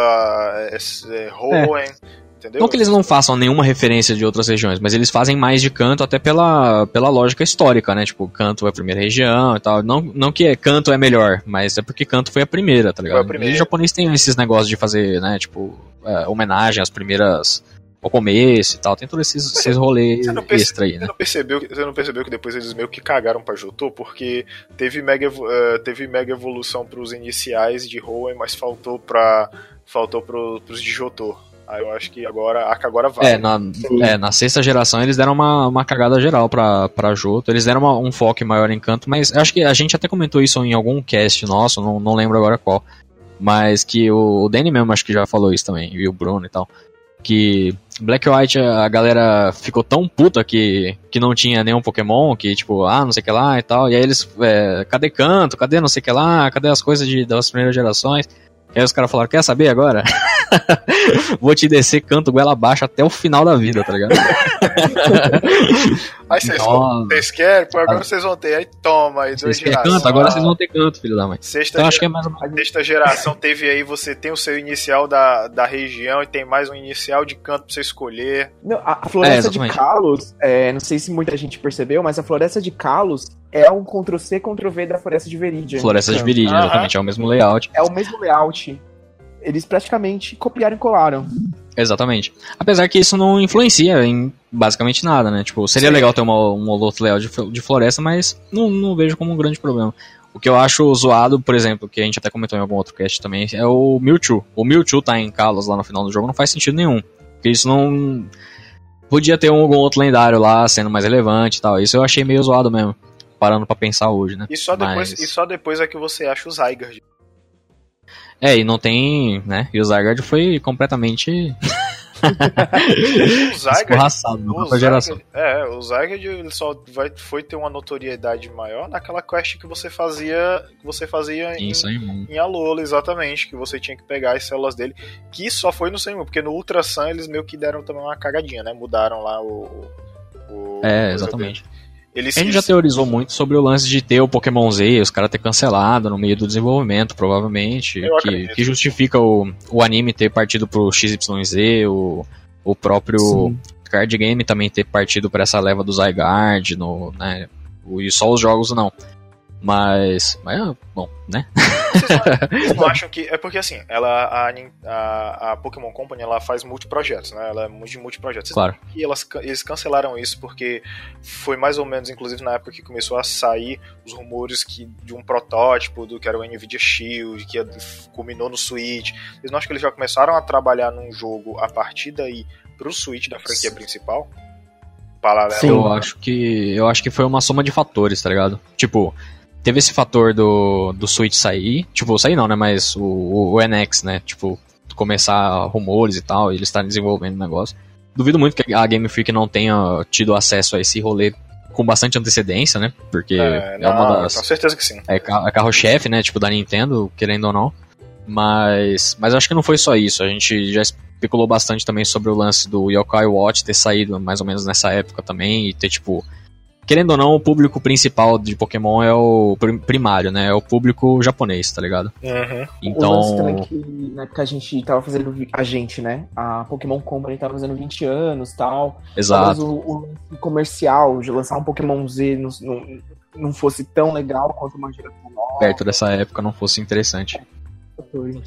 é, é, Hoenn. É. Entendeu? Não que eles não façam nenhuma referência de outras regiões, mas eles fazem mais de canto até pela, pela lógica histórica, né? Tipo, canto é a primeira região e tal. Não, não que canto é melhor, mas é porque canto foi a primeira, tá ligado? Foi a primeira. E o japonês tem esses negócios de fazer, né? Tipo, é, homenagem às primeiras ao começo e tal. Tem todos esses, esses rolês extra aí, né? Você não, percebeu, você não percebeu que depois eles meio que cagaram pra Jotô? Porque teve mega, uh, teve mega evolução pros iniciais de Hoenn, mas faltou pra faltou pro, pros de Jotô. Aí eu acho que agora, a agora vai. É, na, é, na sexta geração eles deram uma, uma cagada geral pra, pra Joto. Eles deram uma, um foco maior em canto, mas acho que a gente até comentou isso em algum cast nosso, não, não lembro agora qual. Mas que o, o Danny mesmo acho que já falou isso também, e o Bruno e tal. Que Black White a galera ficou tão puta que, que não tinha nenhum Pokémon, que tipo, ah, não sei o que lá e tal. E aí eles, é, cadê canto? Cadê não sei o que lá? Cadê as coisas de, das primeiras gerações? E aí os caras falaram, quer saber agora? Vou te descer canto goela abaixo até o final da vida, tá ligado? aí vocês, vocês querem? Pô, agora vocês vão ter. Aí toma, aí dois gerações. canto? Agora vocês vão ter canto, filho da mãe. Sexta então acho que é mais uma... Sexta geração teve aí, você tem o seu inicial da, da região e tem mais um inicial de canto pra você escolher. Não, a, a floresta é, de Kalos, é, não sei se muita gente percebeu, mas a floresta de Kalos é um Ctrl-C, Ctrl-V da Floresta de Veridian. Floresta de Veridian, exatamente, é o mesmo layout. É o mesmo layout. Eles praticamente copiaram e colaram. Exatamente. Apesar que isso não influencia em basicamente nada, né? Tipo, seria Sim. legal ter uma, um outro layout de, de floresta, mas não, não vejo como um grande problema. O que eu acho zoado, por exemplo, que a gente até comentou em algum outro cast também, é o Mewtwo. O Mewtwo tá em Kalos lá no final do jogo não faz sentido nenhum. Porque isso não. Podia ter um, algum outro lendário lá sendo mais relevante e tal. Isso eu achei meio zoado mesmo parando para pensar hoje, né? E só, depois, Mas... e só depois é que você acha o Zygarde. É, e não tem, né? E o Zygarde foi completamente o Zygarde, o Zygarde, é, o Zygarde ele só vai, foi ter uma notoriedade maior naquela quest que você fazia que você fazia em, em, em Alola, exatamente, que você tinha que pegar as células dele, que só foi no Senhor, porque no Ultra Sun eles meio que deram também uma cagadinha, né? Mudaram lá o, o É, exatamente. Dele. Eles, a gente já teorizou muito sobre o lance de ter o Pokémon Z, os caras ter cancelado no meio do desenvolvimento, provavelmente. Que, que, justifica o, o anime ter partido pro XYZ, o, o próprio Sim. card game também ter partido para essa leva do Zygarde, no, né? E só os jogos não. Mas, mas bom, né? Vocês não, vocês não acham que. É porque assim, ela, a, a, a Pokémon Company ela faz multiprojetos, né? Ela é de multiprojetos. Claro. E elas, eles cancelaram isso porque foi mais ou menos, inclusive na época que começou a sair os rumores que, de um protótipo do que era o Nvidia Shield, que culminou no Switch. Eles não acham que eles já começaram a trabalhar num jogo a partir daí pro Switch da franquia principal? Paralelo. Sim, eu acho que eu acho que foi uma soma de fatores, tá ligado? Tipo, teve esse fator do, do Switch sair, tipo, sair não, né, mas o, o, o NX, né, tipo, começar rumores e tal, e eles estarem desenvolvendo o negócio. Duvido muito que a Game Freak não tenha tido acesso a esse rolê com bastante antecedência, né, porque é, é uma das... Com certeza que sim. É, é carro-chefe, né, tipo, da Nintendo, querendo ou não. Mas, mas acho que não foi só isso, a gente já especulou bastante também sobre o lance do Yokai Watch ter saído mais ou menos nessa época também, e ter, tipo, querendo ou não, o público principal de Pokémon é o primário, né? É o público japonês, tá ligado? Uhum. Então. O lance também que na época a gente tava fazendo. A gente, né? A Pokémon Company tava fazendo 20 anos tal. Exato. o, o comercial de lançar um Pokémon Z não, não, não fosse tão legal quanto uma geração nova. Perto dessa época não fosse interessante.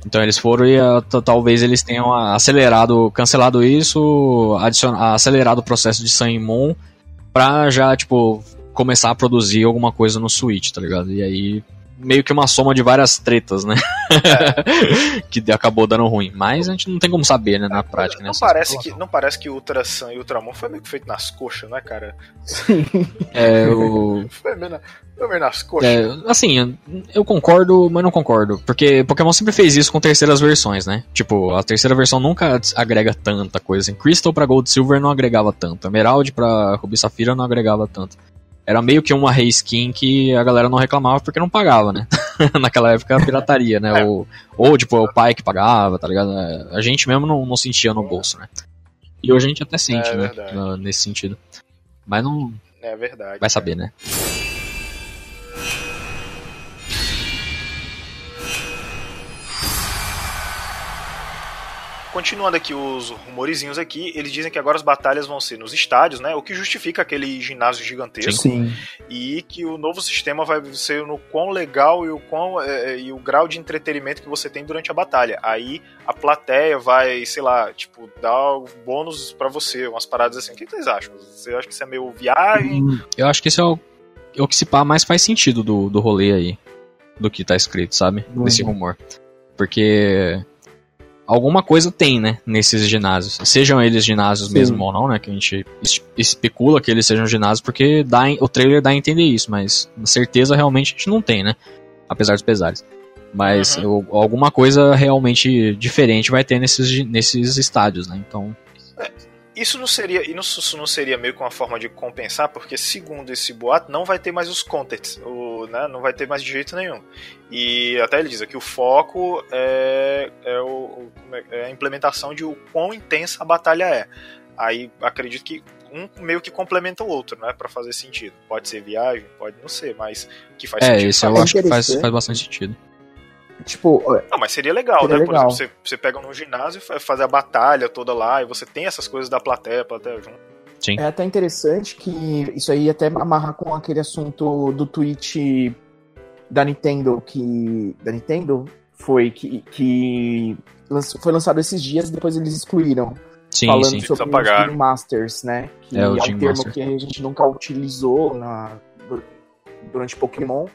Então eles foram e uh, talvez eles tenham acelerado, cancelado isso, acelerado o processo de Sun e Moon pra já, tipo, começar a produzir alguma coisa no Switch, tá ligado? E aí, meio que uma soma de várias tretas, né? É. que acabou dando ruim. Mas a gente não tem como saber, né, na prática. Não, parece, que, não parece que Ultra Sun e Ultramon foi meio que feito nas coxas, né, cara? É, o... foi meio, na, foi meio nas coxas. É, assim, eu concordo, mas não concordo. Porque Pokémon sempre fez isso com terceiras versões, né? Tipo, a terceira versão nunca agrega tanta coisa. Em Crystal pra Gold Silver não agregava tanto. Emerald pra Ruby Safira não agregava tanto era meio que uma reskin que a galera não reclamava porque não pagava, né? naquela época a pirataria, né? É. Ou, ou, tipo, o pai que pagava, tá ligado? A gente mesmo não, não sentia no bolso, né? E hoje a gente até sente, é, né? Nesse sentido. Mas não. É verdade. Vai saber, né? Continuando aqui os rumorizinhos aqui, eles dizem que agora as batalhas vão ser nos estádios, né? O que justifica aquele ginásio gigantesco. Sim. E que o novo sistema vai ser no quão legal e o quão é, é, e o grau de entretenimento que você tem durante a batalha. Aí a plateia vai, sei lá, tipo, dar bônus para você, umas paradas assim. O que vocês acham? Você acha que isso é meio viagem? Hum, eu acho que isso é o, é o que se pá mais faz sentido do, do rolê aí. Do que tá escrito, sabe? Uhum. Desse rumor. Porque alguma coisa tem, né, nesses ginásios. Sejam eles ginásios Sim. mesmo ou não, né, que a gente especula que eles sejam ginásios porque dá, o trailer dá a entender isso, mas certeza realmente a gente não tem, né, apesar dos pesares. Mas uhum. alguma coisa realmente diferente vai ter nesses, nesses estádios, né, então... Isso não seria isso não seria meio que uma forma de compensar, porque segundo esse boato não vai ter mais os contents, o, né, não vai ter mais de jeito nenhum. E até ele diz que o foco é, é, o, é, é a implementação de o quão intensa a batalha é. Aí acredito que um meio que complementa o outro, né, para fazer sentido. Pode ser viagem, pode não ser, mas que faz é, sentido. É, isso eu acho que faz, faz bastante sentido. Tipo. Não, mas seria legal, seria né? Legal. Por exemplo, você, você pega num ginásio e faz a batalha toda lá, e você tem essas coisas da plateia, plateia junto. Sim. É até interessante que isso aí até amarra com aquele assunto do tweet da Nintendo que. Da Nintendo foi que, que foi lançado esses dias depois eles excluíram. Sim, falando sim. sobre os Game Masters, né? Que é, é um termo Master. que a gente nunca utilizou na, durante Pokémon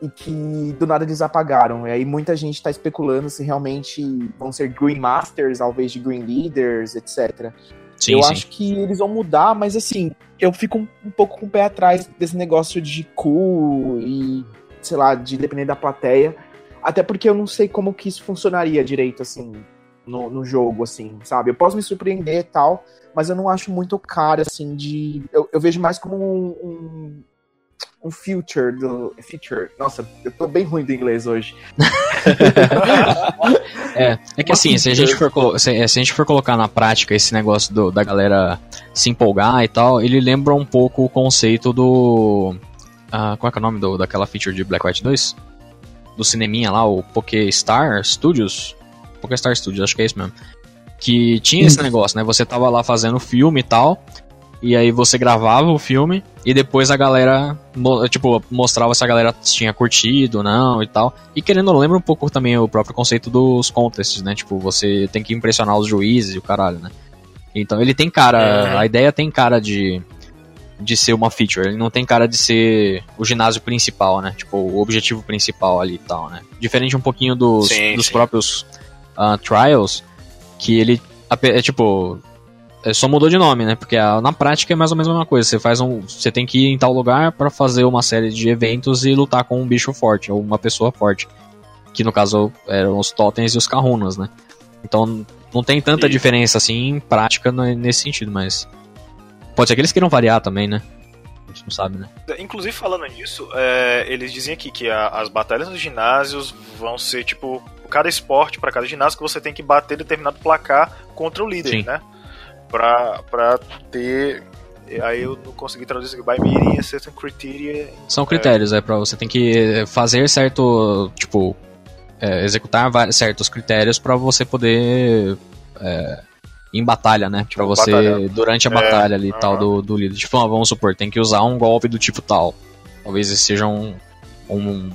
e que do nada eles apagaram. E aí muita gente está especulando se realmente vão ser Green Masters ao invés de Green Leaders, etc. Sim, eu sim. acho que eles vão mudar, mas assim, eu fico um, um, pouco com o pé atrás desse negócio de cool e, sei lá, de depender da plateia. Até porque eu não sei como que isso funcionaria direito, assim, no, no jogo, assim, sabe? Eu posso me surpreender e tal, mas eu não acho muito cara, assim, de. Eu, eu vejo mais como um, um um future do. Future. Nossa, eu tô bem ruim do inglês hoje. é, é que assim, se a, gente for, se, é, se, a gente for colocar na prática esse negócio do, da galera se empolgar e tal, ele lembra um pouco o conceito do. Uh, qual é, que é o nome do, daquela feature de Black White 2? Do cineminha lá, o Pokéstar Studios? Pokéstar Studios, acho que é isso mesmo. Que tinha esse negócio, né? Você tava lá fazendo filme e tal, e aí você gravava o filme e depois a galera, tipo, mostrava se a galera tinha curtido ou não e tal. E querendo lembra um pouco também o próprio conceito dos contests, né? Tipo, você tem que impressionar os juízes e o caralho, né? Então ele tem cara, é. a ideia tem cara de de ser uma feature, ele não tem cara de ser o ginásio principal, né? Tipo, o objetivo principal ali e tal, né? Diferente um pouquinho dos, sim, dos sim. próprios uh, trials, que ele é tipo, só mudou de nome, né? Porque na prática é mais ou menos a mesma coisa. Você faz um, você tem que ir em tal lugar para fazer uma série de eventos e lutar com um bicho forte ou uma pessoa forte, que no caso eram os totens e os kahunas, né? Então não tem tanta diferença assim em prática nesse sentido, mas pode ser que eles queiram variar também, né? A gente não sabe, né? Inclusive falando nisso, é, eles dizem aqui que a, as batalhas nos ginásios vão ser tipo cada esporte para cada ginásio que você tem que bater determinado placar contra o líder, Sim. né? Pra, pra ter. Aí eu não consegui traduzir isso. By meeting a certain criteria. São critérios, é, é pra você tem que fazer certo. Tipo, é, executar certos critérios para você poder. É, em batalha, né? Tipo, pra você. Batalha. Durante a é, batalha ali tal do, do líder. Tipo, vamos supor, tem que usar um golpe do tipo tal. Talvez esse seja um, um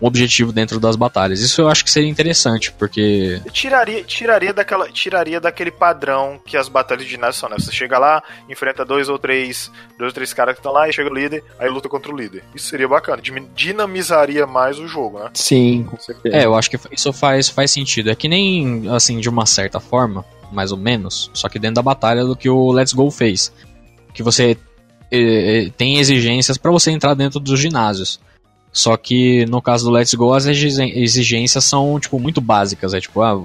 um objetivo dentro das batalhas. Isso eu acho que seria interessante, porque. tiraria, tiraria, daquela, tiraria daquele padrão que as batalhas de ginásio são, né? Você chega lá, enfrenta dois ou três, dois ou três caras que estão lá e chega o líder, aí luta contra o líder. Isso seria bacana, dinamizaria mais o jogo, né? Sim, com certeza. É, eu acho que isso faz, faz sentido. É que nem, assim, de uma certa forma, mais ou menos, só que dentro da batalha do que o Let's Go fez. Que você eh, tem exigências para você entrar dentro dos ginásios. Só que no caso do Let's Go, as exigências são, tipo, muito básicas. É tipo, ah,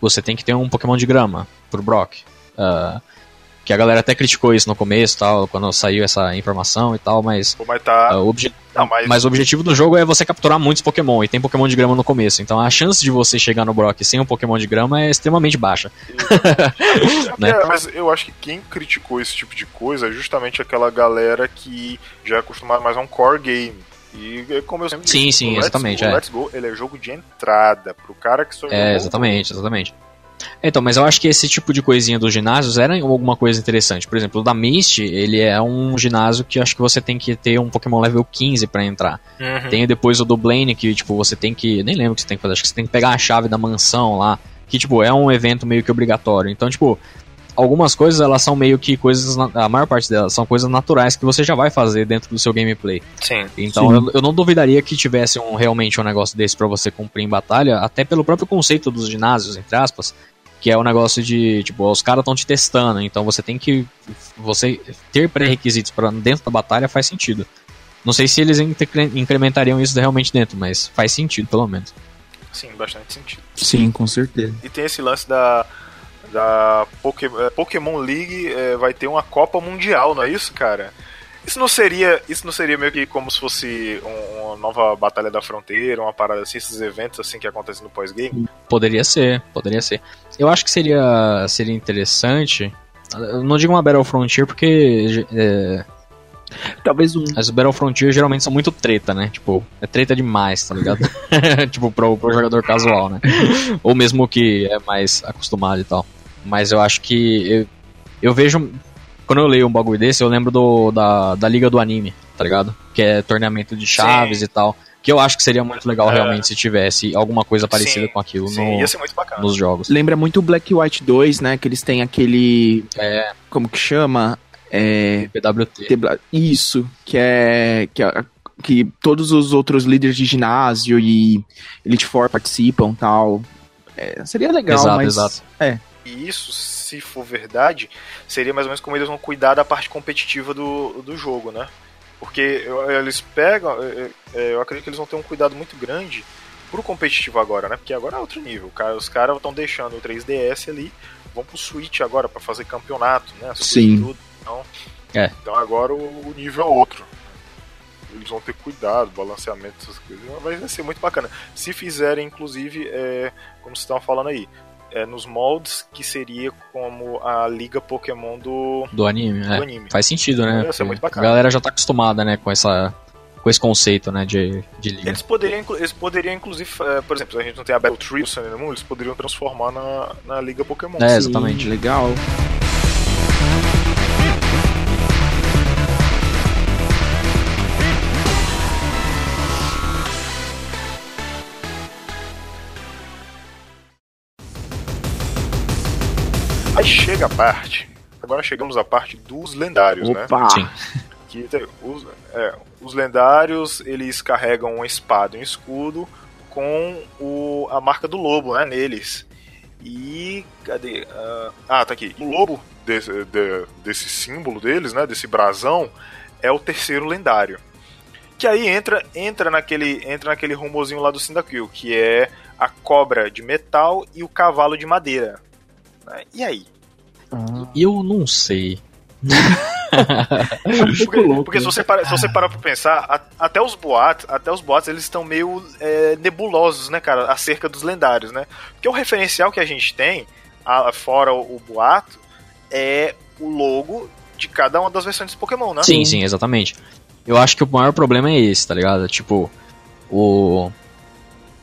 você tem que ter um Pokémon de grama pro Brock. Uh, Que a galera até criticou isso no começo, tal, quando saiu essa informação e tal, mas. Pô, mas tá. uh, o obje- Não, mas- mas... o objetivo do jogo é você capturar muitos Pokémon, e tem Pokémon de grama no começo. Então a chance de você chegar no Brock sem um Pokémon de grama é extremamente baixa. né? É, mas eu acho que quem criticou esse tipo de coisa é justamente aquela galera que já é acostumada mais a um core game. E é como eu sempre Sim, disse, sim, o Let's exatamente, Go, é. o Let's Go, ele é jogo de entrada pro cara que só É, exatamente, exatamente. Então, mas eu acho que esse tipo de coisinha dos ginásios era alguma coisa interessante. Por exemplo, o da Mist, ele é um ginásio que acho que você tem que ter um Pokémon level 15 pra entrar. Uhum. Tem depois o do Blaine, que, tipo, você tem que. Nem lembro o que você tem que fazer, acho que você tem que pegar a chave da mansão lá. Que, tipo, é um evento meio que obrigatório. Então, tipo, algumas coisas elas são meio que coisas. A maior parte delas são coisas naturais que você já vai fazer dentro do seu gameplay. Sim. Então Sim. eu, eu não duvidaria que tivesse um, realmente um negócio desse pra você cumprir em batalha, até pelo próprio conceito dos ginásios, entre aspas, que é o negócio de, tipo, os caras estão te testando, então você tem que. Você ter pré-requisitos para dentro da batalha faz sentido. Não sei se eles incre- incrementariam isso realmente dentro, mas faz sentido, pelo menos. Sim, bastante sentido. Sim, com certeza. E tem esse lance da. Da eh, Pokémon League eh, vai ter uma Copa Mundial, não é isso, cara? Isso não seria, isso não seria meio que como se fosse um- uma nova Batalha da Fronteira, uma parada assim, esses eventos assim que acontecem no pós-game? Poderia ser, poderia ser. Eu acho que seria, seria interessante. Eu não digo uma Battle Frontier porque é, Talvez um. As Battle Frontier geralmente são muito treta, né? Tipo, é treta demais, tá ligado? tipo, pro, pro jogador casual, né? Ou mesmo que é mais acostumado e tal. Mas eu acho que. Eu, eu vejo. Quando eu leio um bagulho desse, eu lembro do, da, da Liga do Anime, tá ligado? Que é torneamento de chaves Sim. e tal. Que eu acho que seria muito legal É. realmente se tivesse alguma coisa parecida Sim, com aquilo Sim, no- ia ser muito bacana. nos jogos. Lembra muito o Black White 2, né? Que eles têm aquele. É, Como que chama? É. PWT. Tebla- Isso, que é. Que, é- que todos os outros líderes de ginásio e Elite Four participam tal. É, seria legal, Exato, mas. exato. E isso, se for verdade, seria mais ou menos como eles vão cuidar da parte competitiva do, do jogo, né? Porque eles pegam. é, Eu acredito que eles vão ter um cuidado muito grande pro competitivo agora, né? Porque agora é outro nível. Cara, os caras estão deixando o 3DS ali, vão pro Switch agora pra fazer campeonato, né? Sim. tudo. Então, É. então agora o, o nível é outro. Eles vão ter cuidado, balanceamento, essas coisas. Vai ser muito bacana. Se fizerem, inclusive, é, como vocês estavam falando aí, é, nos moldes que seria como a liga Pokémon do, Do anime, é. do anime. Faz sentido, né? Ser muito bacana. A galera já tá acostumada, né, com essa com esse conceito, né, de, de liga. Eles poderiam, eles poderiam inclusive, é, por exemplo, a gente não tem a Battle Tree do Sun and Moon, eles poderiam transformar na, na liga Pokémon. É, Sim, exatamente. legal. Aí chega a parte, agora chegamos à parte dos lendários, né? Opa! Sim. Que os, é, os lendários, eles carregam uma espada e um escudo com o, a marca do lobo, né, neles. E cadê? Ah, Ah, tá aqui. O lobo desse, de- desse símbolo deles, né, desse brasão, é o terceiro lendário. Que aí entra entra naquele entra naquele rumorzinho lá do Cyndaquil, que é a cobra de metal e o cavalo de madeira. né? E aí? Ah, Eu não sei. Porque, porque se você parar, se você parar pra pensar, a- até os boatos, até os boatos, eles estão meio é, nebulosos, né, cara, acerca dos lendários, né? Porque o referencial que a gente tem, a- fora o, o boato, é o logo de cada uma das versões de Pokémon, né? Sim, sim, exatamente. Eu acho que o maior problema é esse, tá ligado? Tipo, o.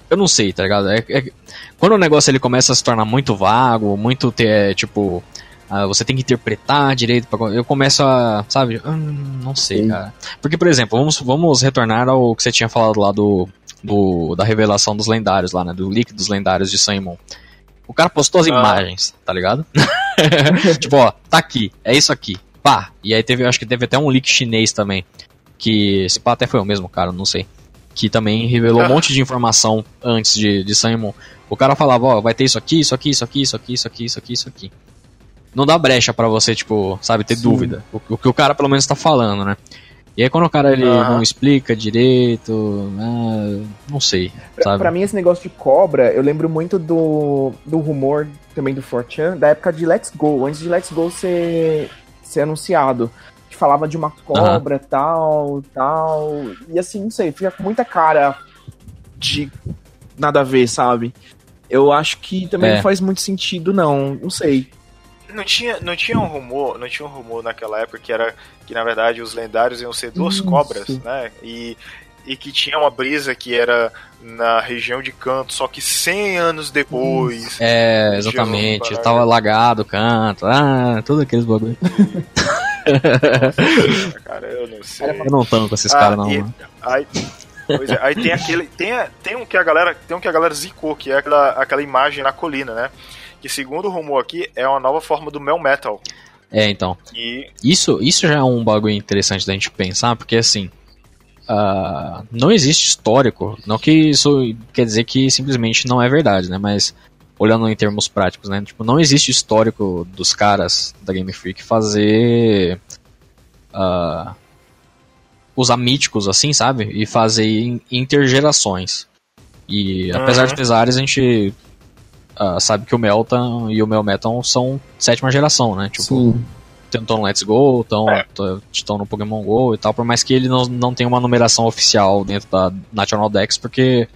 Eu não sei, tá ligado? É- é- Quando o negócio ele começa a se tornar muito vago, muito ter, tipo. Ah, você tem que interpretar direito. Pra... Eu começo a. Sabe? Hum, não sei, Sim. cara. Porque, por exemplo, vamos, vamos retornar ao que você tinha falado lá do, do. da revelação dos lendários lá, né? Do leak dos lendários de Sun O cara postou as Ah. imagens, tá ligado? tipo, ó, tá aqui, é isso aqui. Pá. E aí teve, acho que teve até um leak chinês também. Que esse pá até foi o mesmo cara, não sei. Que também revelou um Ah. monte de informação antes de, de Simon. O cara falava, ó, vai ter isso aqui, isso aqui, isso aqui, isso aqui, isso aqui, isso aqui, isso aqui. Não dá brecha pra você, tipo, sabe, ter Sim. dúvida. O, o que o cara pelo menos tá falando, né? E aí quando o cara ele não explica direito, ah, não sei, Pra, sabe? pra mim, esse negócio de cobra, eu lembro muito do, do rumor também do 4chan, da época de Let's Go, antes de Let's Go ser, ser anunciado. Que falava de uma cobra, uhum. tal, tal. E assim, não sei, fica com muita cara de nada a ver, sabe? Eu acho que também é. não faz muito sentido, não. Não sei. Não tinha, não tinha um rumor, não tinha um rumor naquela época que era que na verdade os lendários iam ser duas Isso. cobras, né? E, e que tinha uma brisa que era na região de canto, só que 100 anos depois. É, exatamente. Tava lagado o canto, ah, todos aqueles bagulho. Nossa, cara, eu não sei. Eu não tanto com esses ah, caras, não. E, aí, Pois é, aí tem aquele. Tem, tem um que a galera. Tem um que a galera zicou, que é aquela, aquela imagem na colina, né? Que segundo o rumor aqui, é uma nova forma do Mel Metal. É, então. E... Isso, isso já é um bagulho interessante da gente pensar, porque assim. Uh, não existe histórico. Não que isso quer dizer que simplesmente não é verdade, né? Mas olhando em termos práticos, né? Tipo, não existe histórico dos caras da Game Freak fazer. Uh, usar míticos assim, sabe? E fazer intergerações. E apesar uhum. de pesares, a gente uh, sabe que o Melton e o Melmeton são sétima geração, né? Tipo, Sim. estão no Let's Go, estão é. no Pokémon GO e tal, por mais que ele não, não tenha uma numeração oficial dentro da National Dex, porque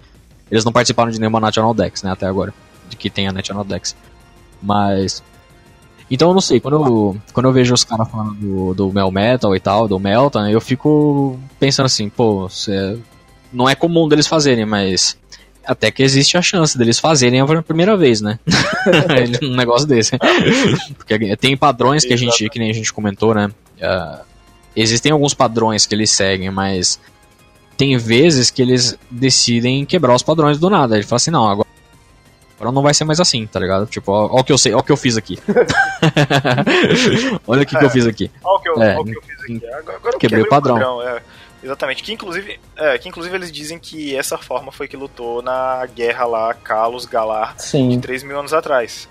eles não participaram de nenhuma National Dex, né, até agora, de que tem a National Dex. Mas então eu não sei, quando eu, quando eu vejo os caras falando do, do Mel Metal e tal, do Melton, eu fico pensando assim, pô, cê, não é comum deles fazerem, mas até que existe a chance deles fazerem a primeira vez, né? um negócio desse. Porque tem padrões que a gente, que nem a gente comentou, né? Uh, existem alguns padrões que eles seguem, mas tem vezes que eles decidem quebrar os padrões do nada. Ele fala assim, não, agora Agora não vai ser mais assim, tá ligado? Tipo, ó, ó o que eu sei, ó o que eu fiz aqui. Olha o que, é, que eu fiz aqui. Ó o que eu, é, ó o que eu fiz aqui. Agora, agora quebrei o padrão. padrão é. Exatamente. Que inclusive, é, que inclusive eles dizem que essa forma foi que lutou na guerra lá, Carlos Galar, Sim. de 3 mil anos atrás.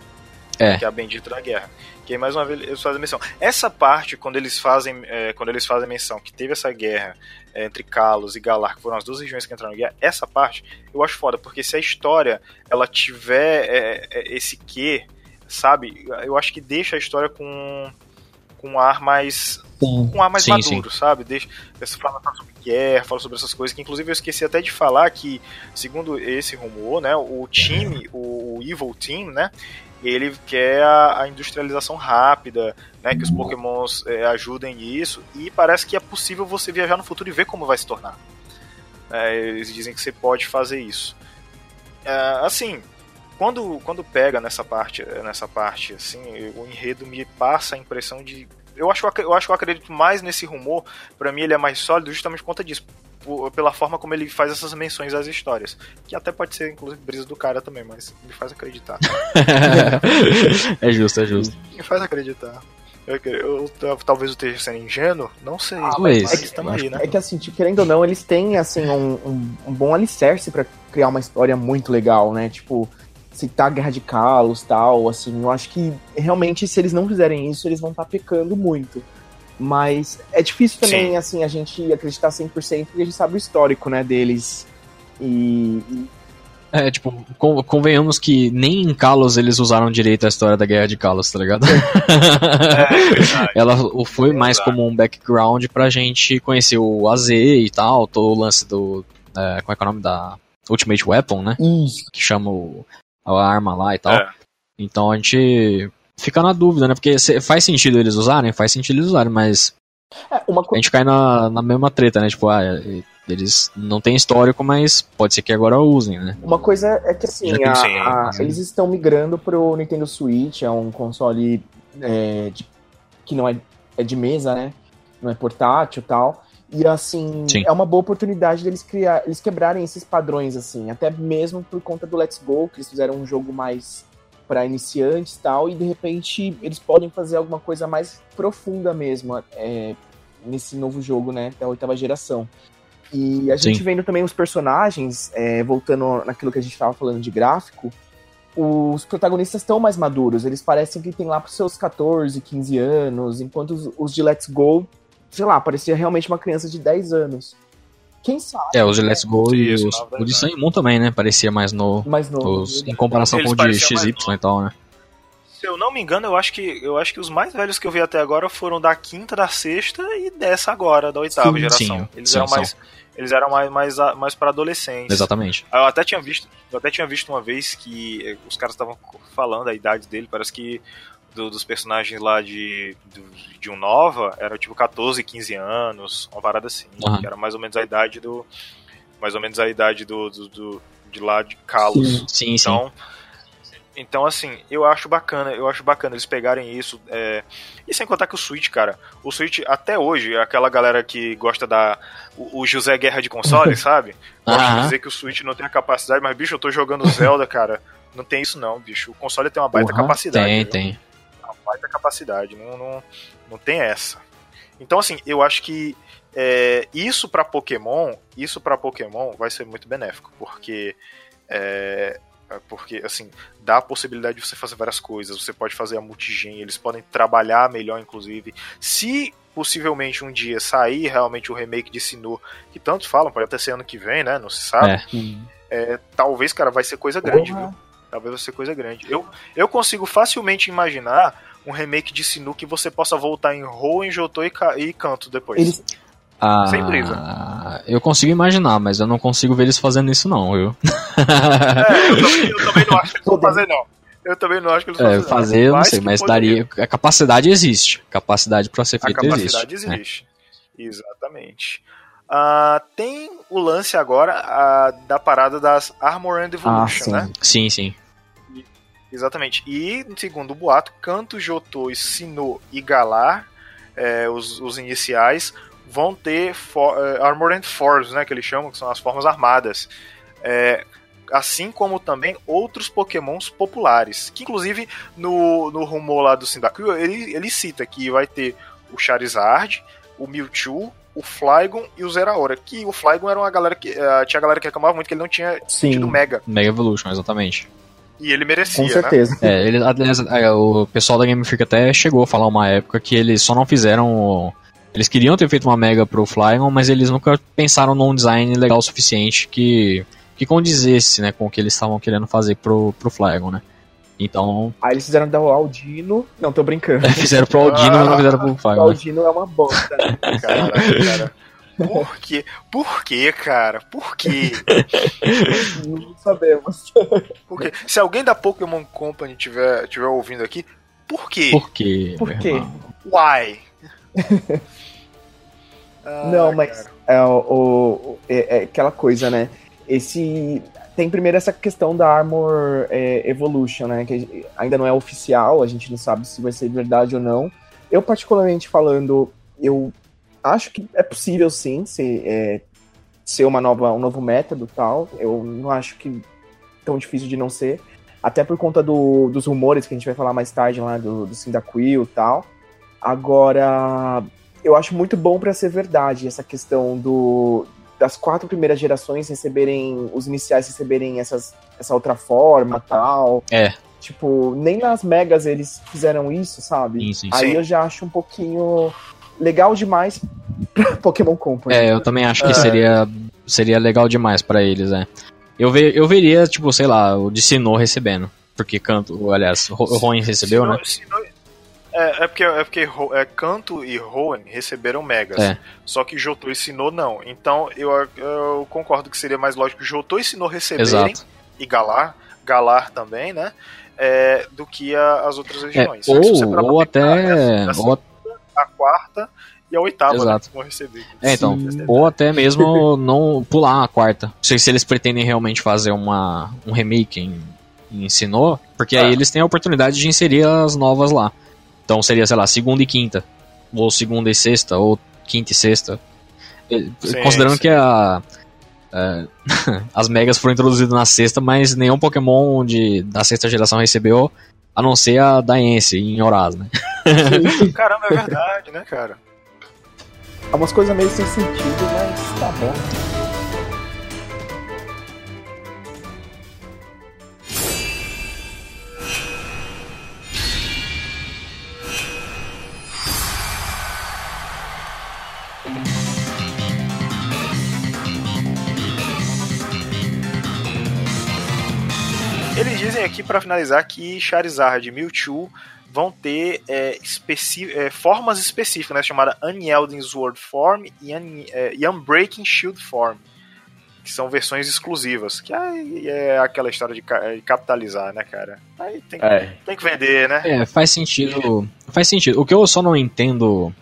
É. Que é a bendita da guerra. Que aí, mais uma vez eles fazem menção. Essa parte, quando eles fazem, é, quando eles fazem menção que teve essa guerra é, entre Kalos e Galar, que foram as duas regiões que entraram na guerra, essa parte eu acho foda, porque se a história ela tiver é, é, esse quê, sabe, eu acho que deixa a história com, com um ar mais. Sim. com um ar mais sim, maduro, sim. sabe? Deixa, fala sobre guerra, fala sobre essas coisas, que inclusive eu esqueci até de falar que, segundo esse rumor, né, o time, o, o Evil Team, né, ele quer a, a industrialização rápida, né, que os pokémons é, ajudem nisso, e parece que é possível você viajar no futuro e ver como vai se tornar. É, eles dizem que você pode fazer isso. É, assim, quando, quando pega nessa parte, nessa parte, assim, o enredo me passa a impressão de eu acho, eu acho que eu acredito mais nesse rumor. Para mim, ele é mais sólido justamente por conta disso pela forma como ele faz essas menções às histórias. Que até pode ser, inclusive, brisa do cara também, mas me faz acreditar. é justo, é justo. Me faz acreditar. Eu, eu, eu, talvez eu esteja sendo ingênuo, não sei. Ah, mas, é, que, aí, né? é que assim, tipo, querendo ou não, eles têm assim um, um, um bom alicerce para criar uma história muito legal, né? Tipo, citar a Guerra de Kalos tal, assim, eu acho que realmente se eles não fizerem isso, eles vão estar tá pecando muito. Mas é difícil também, Sim. assim, a gente acreditar 100% porque a gente sabe o histórico, né, deles. E, É, tipo, convenhamos que nem em Kalos eles usaram direito a história da Guerra de Kalos, tá ligado? É, Ela foi é mais como um background pra gente conhecer o AZ e tal, todo o lance do. É, como é que é o nome da. Ultimate Weapon, né? Isso. Que chama o, a arma lá e tal. É. Então a gente fica na dúvida, né? Porque faz sentido eles usarem? Faz sentido eles usarem, mas. É, co... A gente cai na, na mesma treta, né? Tipo, ah, eles não têm histórico, mas pode ser que agora usem, né? Uma coisa é que assim, a, a, eles estão migrando pro Nintendo Switch, é um console é, de, que não é, é de mesa, né? Não é portátil e tal. E assim, Sim. é uma boa oportunidade deles criar, eles quebrarem esses padrões, assim, até mesmo por conta do Let's Go, que eles fizeram um jogo mais para iniciantes tal, e de repente eles podem fazer alguma coisa mais profunda mesmo é, nesse novo jogo, né, da oitava geração. E a gente Sim. vendo também os personagens, é, voltando naquilo que a gente estava falando de gráfico, os protagonistas estão mais maduros, eles parecem que tem lá para seus 14, 15 anos, enquanto os, os de Let's Go, sei lá, parecia realmente uma criança de 10 anos. Quem sabe? É, os de Let's Go e os, o de Sun Moon também, né? Parecia mais novo. Mais novo. Os, em comparação com o de XY e tal, né? Se eu não me engano, eu acho que eu acho que os mais velhos que eu vi até agora foram da quinta, da sexta e dessa agora, da oitava Sim, geração. sim, eles sim, eram mais eles eram mais mais, mais para adolescentes. Exatamente. Eu até tinha visto, eu até tinha visto uma vez que os caras estavam falando a idade dele, parece que do- dos personagens lá de, do- de um Nova era tipo 14, 15 anos, uma parada assim, Aham. que era mais ou menos a idade do mais ou menos a idade do, do, do- de lá de Kalos. Sim, sim. Então, então assim, eu acho bacana, eu acho bacana eles pegarem isso. é, E sem contar que o Switch, cara, o Switch até hoje, aquela galera que gosta da. O, o José Guerra de console, sabe? Gosta de Aham. dizer que o Switch não tem a capacidade, mas bicho, eu tô jogando Zelda, cara. Não tem isso não, bicho. O console tem uma baita Porra, capacidade. Tem, viu? tem. Baita capacidade, não, não, não tem essa. Então, assim, eu acho que é, isso pra Pokémon, isso para Pokémon vai ser muito benéfico, porque é, é, porque assim dá a possibilidade de você fazer várias coisas. Você pode fazer a multigen, eles podem trabalhar melhor, inclusive. Se possivelmente um dia sair realmente o remake de Sinnoh, que tantos falam, pode até ser ano que vem, né? Não se sabe. É. É, talvez, cara, vai ser coisa grande, Porra. viu? Talvez vai ser coisa grande. Eu, eu consigo facilmente imaginar um remake de Sinnoh que você possa voltar em Hoenn, Jotô e, e Canto depois. Eles, Ah, Sem brisa. Eu consigo imaginar, mas eu não consigo ver eles fazendo isso, não, viu? É, eu também, eu também não acho que eles vão fazer, não. Eu também não acho que eles vão É, fazer. fazer, eu não sei, mas daria. A capacidade existe. Capacidade pra ser A feito capacidade existe. né? existe. Exatamente. Ah, tem o lance agora ah, da parada das Armor and Evolution, sim. né? Sim, sim. Exatamente. E, segundo o boato, Canto, Jotô, Sinnoh e Galar, é, os, os iniciais, vão ter for, é, Armored Forms, né, que eles chamam, que são as formas armadas. É, assim como também outros pokémons populares. Que, inclusive, no, no rumor lá do Cyndaquil, ele, ele cita que vai ter o Charizard, o Mewtwo, o Flygon e o Zeraora. Que o Flygon era uma galera que... eh, tinha galera que reclamava muito que ele não tinha sim, tido Mega. Mega Evolution, exatamente. E ele merecia, com né? certeza. É, ele, aliás, é, o pessoal da Game Freak até chegou a falar uma época que eles só não fizeram. o- Eles queriam ter feito uma Mega pro Flygon, mas eles nunca pensaram num design legal o suficiente que, que condizesse né, com o que eles estavam querendo fazer pro, pro Flygon, né? Então, Aí eles fizeram dar o Aldino. Não, tô brincando. fizeram pro Aldino, mas não fizeram pro O Flygon. Né? Aldino é uma bosta. né? Cara, cara. Por quê? Por quê, cara? Por quê? Não sabemos. Por quê? Se alguém da Pokémon Company tiver, tiver ouvindo aqui, por quê? Por quê? Por quê? irmão? Why? Ah, Não, mas é, o, o- é- é aquela coisa, né? Esse. Tem primeiro essa questão da Armor é, Evolution, né? Que ainda não é oficial, a gente não sabe se vai ser verdade ou não. Eu, particularmente falando, eu acho que é possível sim ser, é, ser uma nova, um novo método e tal. Eu não acho que tão difícil de não ser. Até por conta do- dos rumores que a gente vai falar mais tarde lá do, do Cyndaquil e tal. Agora, eu acho muito bom pra ser verdade essa questão do das quatro primeiras gerações receberem os iniciais receberem essas essa outra forma tal É. tipo nem nas megas eles fizeram isso sabe Sim, sim. aí Sim. eu já acho um pouquinho legal demais pra Pokémon Company É, eu também acho que É. seria, seria legal demais pra eles, é. Eu, ve, eu veria, tipo, sei lá, o de Sinnoh recebendo. Porque canto, aliás, Roen recebeu, né? Se não- É, é porque, é porque é, Canto e Hoenn receberam Megas. É. Só que Jotô e Sinnoh não. Então eu, eu concordo que seria mais lógico Jotô e Sinnoh receberem. Exato. E Galar, Galar também, né? É, do que a- as outras É, regiões. ou, Se você parar pra ou pensar, até. essa- essa- ou- a quarta e a oitava né, Exato. que vão receber. é, então. Sim. Ou até mesmo não pular a quarta. Não sei se eles pretendem realmente fazer uma, um remake em, em Sinnoh, porque Ah. aí eles têm a oportunidade de inserir as novas lá. Então seria, sei lá, segunda e quinta. Ou segunda e sexta, ou quinta e sexta. Eh, Sim, Considerando sim. que a, é, as megas foram introduzidas na sexta, mas nenhum Pokémon de, da sexta geração recebeu, a não ser a Daense em Horaz, né? Caramba, é verdade, né, cara? é umas coisas meio sem sentido mas tá bom dizem aqui para finalizar que Charizard e Mewtwo vão ter é, é, formas específicas, né, chamada Unyielding Sword Form e, Un é, e Unbreaking Shield Form, que são versões exclusivas, que aí é aquela história de, de capitalizar, né, cara? Aí tem, é. tem, que vender, né? É, faz sentido. Faz sentido. O que eu só não entendo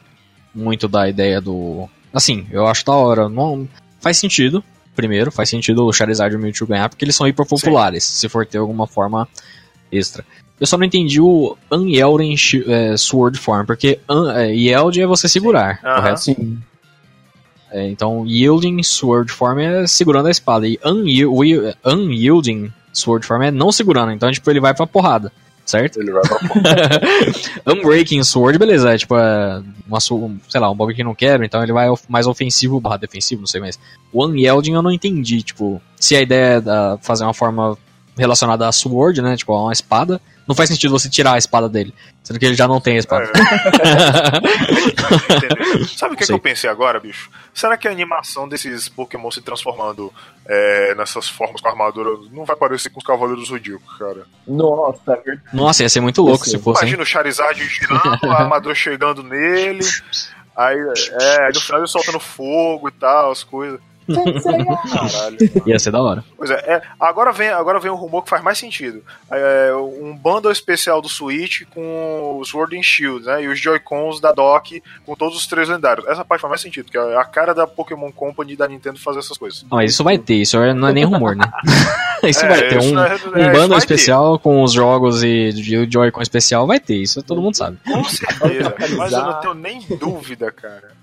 muito da ideia do. Assim, eu acho da hora. Não, faz sentido. Primeiro, faz sentido o Charizard e o Mewtwo ganhar, porque eles são hiper populares, Sim. se for ter alguma forma extra. Eu só não entendi o Unyelden é, Sword Form, porque un, é, Yeld é você segurar, Sim. correto? Sim. É, então, Yielding Sword Form é segurando a espada, e Unyielding Sword Form é não segurando, então tipo, ele vai pra porrada, certo? Ele vai pra. Unbreaking Sword, beleza, é tipo, é uma, sei lá, um bagulho que não quero, então ele vai mais ofensivo barra defensivo, não sei mais. O Unyielding eu não entendi, tipo, se a ideia é fazer uma forma relacionada a Sword, né, tipo, a uma espada, não faz sentido você tirar a espada dele, sendo que ele já não tem a espada. É. Sabe o que, que, eu pensei agora, bicho? Será que a animação desses Pokémon se transformando é, nessas formas com armadura não vai parecer com os Cavaleiros do Zodíaco, cara? Nossa, é verdade. Nossa, ia ser muito louco se fosse. Imagina hein? o Charizard girando, a armadura chegando nele, aí, é, aí no final ele soltando fogo e tal, as coisas. Caralho. Ia ser da hora. Pois é, é, agora, vem, agora vem um rumor que faz mais sentido. É, um bundle especial do Switch com o Sword and Shield, né? E os Joy-Cons da dock com todos os três lendários. Essa parte faz mais sentido, porque é a cara da Pokémon Company da Nintendo fazer essas coisas. Mas isso vai ter, isso não é nem rumor, né? isso é, vai ter. Um, é, um bundle especial ter. com os jogos e o Joy-Con especial vai ter, isso todo mundo sabe. Com certeza, mas eu não tenho nem dúvida, cara.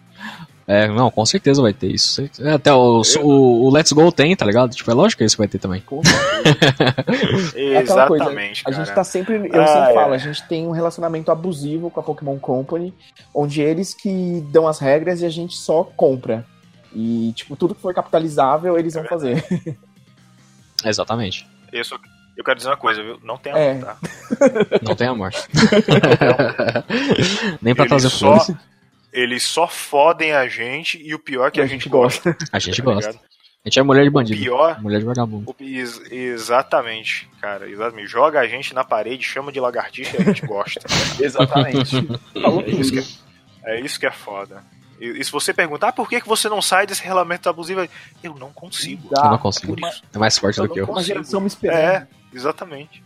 É, não, com certeza vai ter isso. Até o, o, o, Let's Go tem, tá ligado? Tipo, é lógico que isso vai ter também. é Exatamente. Coisa, a gente tá sempre. Eu ah, sempre é. falo, a gente tem um relacionamento abusivo com a Pokémon Company, onde eles que dão as regras e a gente só compra. E, tipo, tudo que for capitalizável, eles vão é fazer. Exatamente. Isso, eu quero dizer uma coisa, viu? Não tem amor, é. tá? Não tem amor. Não tem amor. Nem pra trazer só... flores eles só fodem a gente e o pior é que a, a gente, gente gosta. A gente tá gosta. A gente é mulher de bandido. O pior. Mulher de vagabundo. O, ex, exatamente, cara. Exatamente. Joga a gente na parede, chama de lagartixa e a gente gosta. exatamente. é, isso que é, é isso que é foda. E, e, se você perguntar ah, por que, que você não sai desse relacionamento abusivo, eu não consigo. Eu não consigo. É mais forte do que eu. Uma geração me esperando. É, exatamente.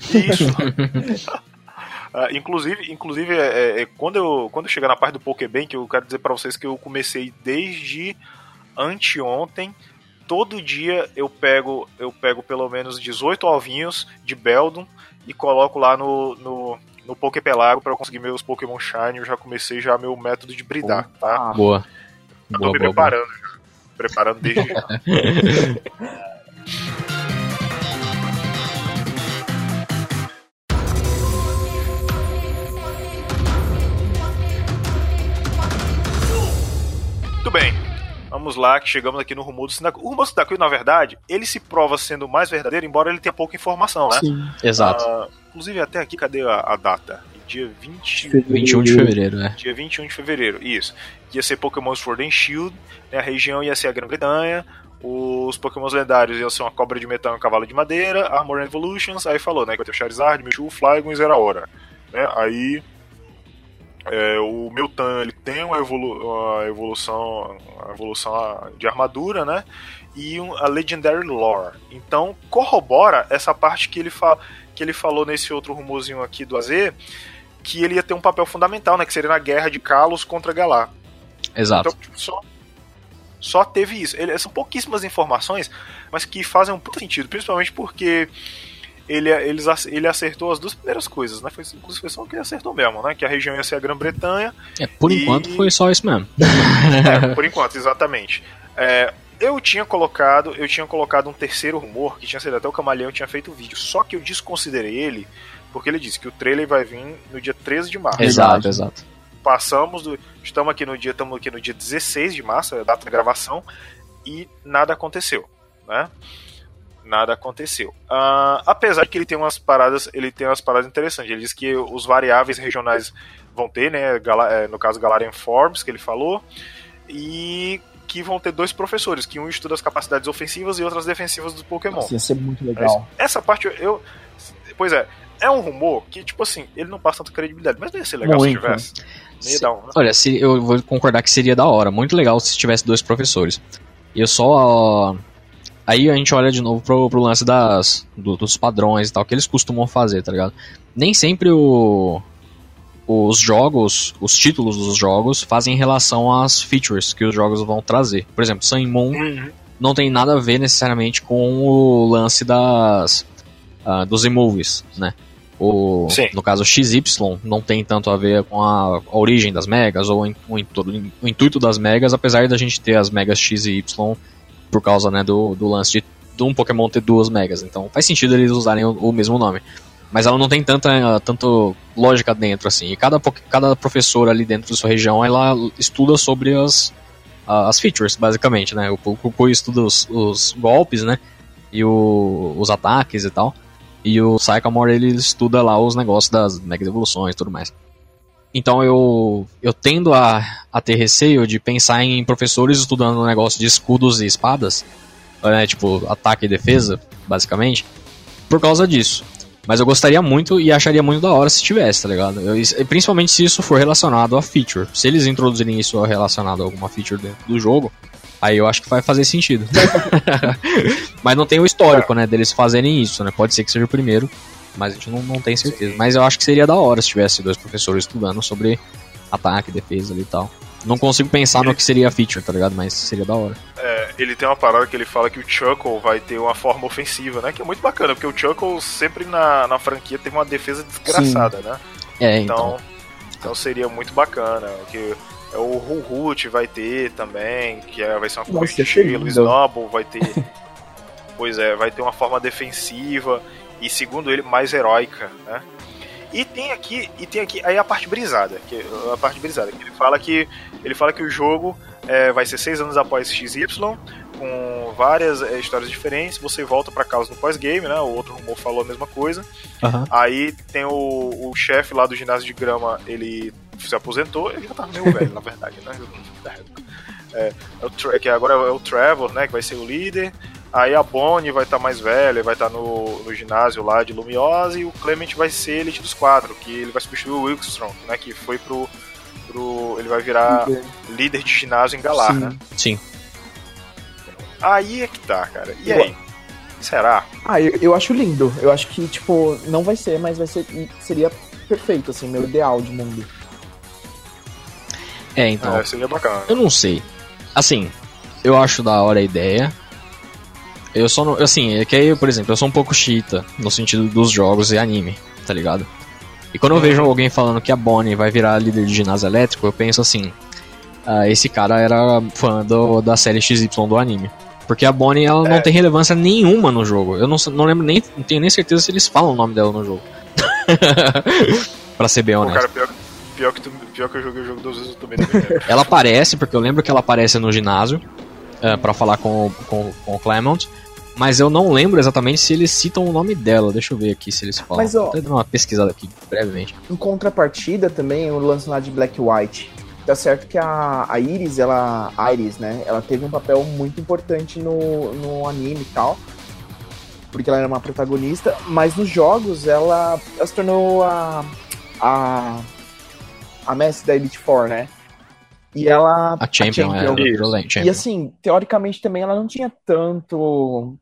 Isso. Uh, inclusive, inclusive é, é, quando, eu, quando eu chegar na parte do Pokébank, eu quero dizer para vocês que eu comecei desde anteontem. Todo dia eu pego eu pego pelo menos 18 ovinhos de Beldum e coloco lá no, no, no Poképelago para eu conseguir meus Pokémon Shine. Eu já comecei já meu método de bridar, tá? Boa. Eu tô boa, me boa, preparando, boa. preparando desde já. Muito bem. Vamos lá, que chegamos aqui no rumor do Sindacuil. O rumor do Sindacuil, na verdade, ele se prova sendo mais verdadeiro, embora ele tenha pouca informação, né? Sim, exato. Uh, inclusive, até aqui, cadê a, a data? Dia 20... 21 de fevereiro, né? Dia 21 de fevereiro, isso. Ia ser Pokémon Sword and Shield, né? a região ia ser a Grã-Bretanha, os Pokémons lendários iam ser uma cobra de metal e um cavalo de madeira, Armor Evolutions, aí falou, né, que vai ter o Charizard, Mewtwo, Flygon e Zeraora. Né? Aí é, o Miltan ele tem uma, evolu uma evolução, uma evolução de armadura, né? E um, a Legendary Lore. Então corrobora essa parte que ele, fa que ele falou nesse outro rumorzinho aqui do AZ, que ele ia ter um papel fundamental, né? Que seria na guerra de Kalos contra Galar. Exato. Então, tipo, só, só teve isso. Ele, são pouquíssimas informações, mas que fazem um puto sentido, principalmente porque ele, eles, ele acertou as duas primeiras coisas, né? Foi, inclusive foi só o que ele acertou mesmo, né? Que a região ia ser a Grã-Bretanha. É, por e... enquanto foi só isso mesmo. é, por enquanto, exatamente. É, eu tinha colocado, eu tinha colocado um terceiro rumor, que tinha sido até o Camaleão tinha feito o vídeo, só que eu desconsiderei ele, porque ele disse que o trailer vai vir no dia 13 de março. Exato, exato. Passamos do. Estamos aqui no dia, estamos aqui no dia 16 de março, é a data da gravação, e nada aconteceu. Né? Nada aconteceu. Uh, apesar de que ele tem umas paradas, ele tem umas paradas interessantes. Ele diz que os variáveis regionais vão ter, né? É, no caso Galarian Forms, que ele falou, e que vão ter dois professores, que um estuda as capacidades ofensivas e outras defensivas do Pokémon. Nossa, ia ser muito legal. Essa parte eu. Pois é, é um rumor que, tipo assim, ele não passa tanta credibilidade, mas não ia ser legal Muito. se tivesse. Dar um- Olha, se, eu vou concordar que seria da hora. Muito legal se tivesse dois professores. E eu só. Aí a gente olha de novo pro, pro lance das, do- dos padrões e tal, que eles costumam fazer, tá ligado? Nem sempre o, os jogos, os títulos dos jogos, fazem relação às features que os jogos vão trazer. Por exemplo, Sun Moon Uhum. não tem nada a ver necessariamente com o lance das ah, dos movies, né? O, Sim. no caso XY não tem tanto a ver com a, a origem das megas ou in- o, intu- o intuito das megas, apesar da gente ter as megas X e Y por causa né, do, do lance de, de um Pokémon ter duas megas. Então faz sentido eles usarem o, o mesmo nome. Mas ela não tem tanta tanto lógica dentro assim. E cada, cada professor ali dentro da sua região ela estuda sobre as, as features, basicamente, né? O Cucuy estuda os, os golpes, né? E o- os ataques e tal. E o Sycamore, ele estuda lá os negócios das mega evoluções e tudo mais. Então eu, eu tendo a, a ter receio de pensar em professores estudando um negócio de escudos e espadas, né, tipo ataque e defesa, basicamente, por causa disso. Mas eu gostaria muito e acharia muito da hora se tivesse, tá ligado? Eu- principalmente se isso for relacionado a feature. Se eles introduzirem isso relacionado a alguma feature dentro do jogo, aí eu acho que vai fazer sentido. mas não tem o histórico, né, deles fazerem isso, né? Pode ser que seja o primeiro, mas a gente não, não tem certeza. Mas eu acho que seria da hora se tivesse dois professores estudando sobre ataque, defesa ali e tal. Não consigo pensar no que seria a feature, tá ligado? Mas seria da hora. É, ele tem uma parada que ele fala que o Chuckle vai ter uma forma ofensiva, né? Que é muito bacana, porque o Chuckle sempre na, na franquia teve uma defesa desgraçada, né? É, então. Então, então seria muito bacana. Que é o Ruhut vai ter também, que é, vai ser uma coisa de gelo, o lindo. Snubble vai ter. pois é, vai ter uma forma defensiva e, segundo ele, mais heróica, né? E tem aqui, e tem aqui aí a parte brisada, que a parte brisada, que ele fala que ele fala que o jogo é, vai ser seis anos após XY, com várias é, histórias diferentes. Você volta pra casa no pós-game, né? O outro rumor falou a mesma coisa. Aham. Aí tem o, o chefe lá do ginásio de grama, ele se aposentou, ele já tava meio velho, na verdade, né? Da época. É, é o que agora é o Trevor, né? Que vai ser o líder. Aí a Bonnie vai estar mais velha, vai estar no, no ginásio lá de Lumiose, e o Clement vai ser elite dos quatro, que ele vai substituir o Wilkstrom, né? Que foi pro. pro ele vai virar líder de ginásio em Galar, Sim. né? Sim. Aí é que tá, cara. E Eu- aí? Será? Ah, eu, eu acho lindo. Eu acho que, tipo, não vai ser, mas vai ser. Seria perfeito, assim, meu ideal de mundo. É, então. É, seria bacana. Eu não sei. Assim, eu acho da hora a ideia. Eu só não. Assim, é que aí, por exemplo, eu sou um pouco chita no sentido dos jogos e anime, tá ligado? E quando eu vejo alguém falando que a Bonnie vai virar líder de ginásio elétrico, eu penso assim: ah, esse cara era fã do, da série XY do anime. Porque a Bonnie ela não É. tem relevância nenhuma no jogo. Eu não, não lembro nem. Não tenho nem certeza se eles falam o nome dela no jogo. pra ser bem Pô, honesto. cara, pior, pior, que tu- pior que eu joguei o jogo duas vezes, eu também não lembro. Ela aparece, porque eu lembro que ela aparece no ginásio é, para falar com, o- com, com o Clement, mas eu não lembro exatamente se eles citam o nome dela. Deixa eu ver aqui se eles falam. Mas, ó- Vou até dar uma pesquisada aqui brevemente. Em contrapartida também, o lance lá de Black White. Tá certo que a, a Iris, ela. a Iris, né? Ela teve um papel muito importante no, no anime e tal. Porque ela era uma protagonista, mas nos jogos ela, ela se tornou a. a. a mestre da Elite Four, né? E ela. A Champion, é, Champion. Champion. E assim, teoricamente também ela não tinha tanto.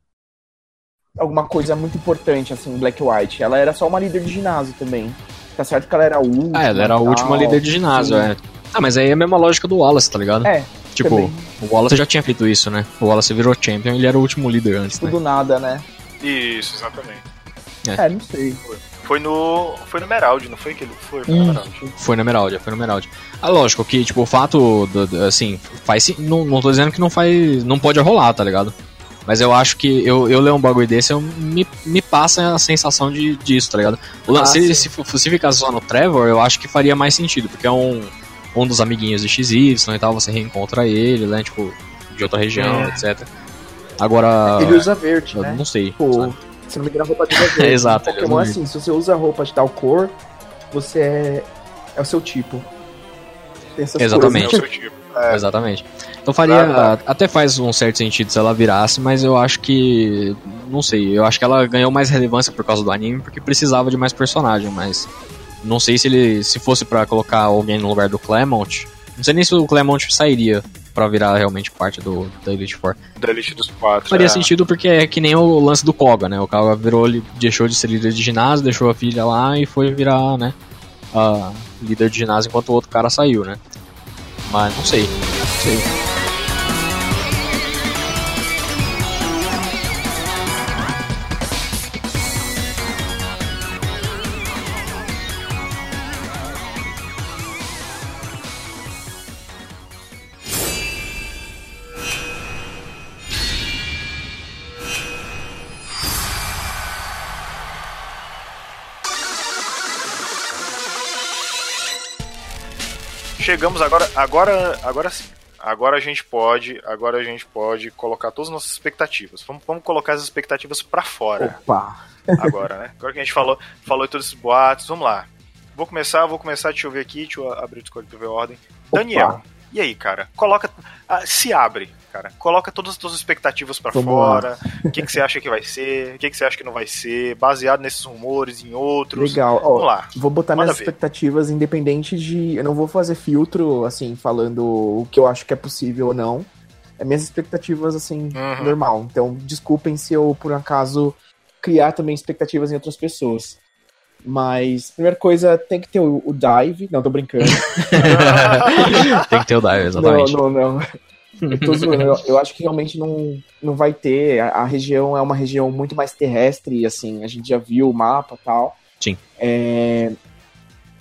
alguma coisa muito importante, assim, em Black White. Ela era só uma líder de ginásio também. Tá certo que ela era a última. Ah, ela era a última tal. líder de ginásio, Sim. é. Ah, mas aí é a mesma lógica do Wallace, tá ligado? É, tipo, também. o Wallace já tinha feito isso, né? O Wallace virou Champion ele era o último líder antes, tipo né? do nada, né? Isso, exatamente. É, não sei. Foi no. Foi no Merald, não foi que ele foi? Foi no Merald. Foi no Emerald, foi no Emerald. Ah, lógico que, tipo, o fato, do, do- assim, faz sim- não, não tô dizendo que não faz, não pode rolar, tá ligado? Mas eu acho que eu, eu ler um bagulho desse, eu, me, me passa a sensação de, disso, tá ligado? O Ah, se, se, se ficasse só no Trevor, eu acho que faria mais sentido, porque é um, um dos amiguinhos de XY e tal, você reencontra ele, né, tipo, de outra região, É. etc. Agora, Ele usa verde, eu né? não sei. Tipo, sabe? Se não me engano, a roupa é verde. É, exato, ele Pokémon é assim, se você usa roupa de tal cor, você é, é o seu tipo. Exatamente. É tipo. É. Exatamente. Então faria. Claro, Até faz um certo sentido se ela virasse, mas eu acho que. Não sei, eu acho que ela ganhou mais relevância por causa do anime, porque precisava de mais personagem, mas. Não sei se ele. Se fosse para colocar alguém no lugar do Clement. Não sei nem se o Clement sairia para virar realmente parte do, da Elite Four. Da Elite dos quatro. Faria é. sentido porque é que nem o lance do Koga, né? O Koga virou, ele deixou de ser líder de ginásio, deixou a filha lá e foi virar, né? A líder de ginásio enquanto o outro cara saiu, né? Mas não sei. Não sei. Chegamos agora, agora, agora sim. Agora a gente pode, agora a gente pode colocar todas as nossas expectativas. Vamos, vamos colocar as expectativas para fora. Opa. Agora, né? Agora que a gente falou, falou todos esses boatos, vamos lá. Vou começar, vou começar, deixa eu ver aqui, deixa eu abrir o Discord pra ver a ordem. Opa. Daniel, e aí, cara? Coloca. Ah, se abre, cara. Coloca todas as suas expectativas para fora. O que, que você acha que vai ser? O que, que você acha que não vai ser? Baseado nesses rumores, em outros. Legal. Vamos lá. Vou botar minhas ver. expectativas independente de. Eu não vou fazer filtro, assim, falando o que eu acho que é possível ou não. É minhas expectativas, assim, uhum. normal. Então, desculpem se eu, por acaso, criar também expectativas em outras pessoas. Mas, primeira coisa, tem que ter o, o dive. Não, tô brincando. tem que ter o dive, exatamente. Não, não, não. Eu, tô zoando. Eu, eu, acho que realmente não, não vai ter. A, a, região é uma região muito mais terrestre, assim, a gente já viu o mapa e tal. Sim. É,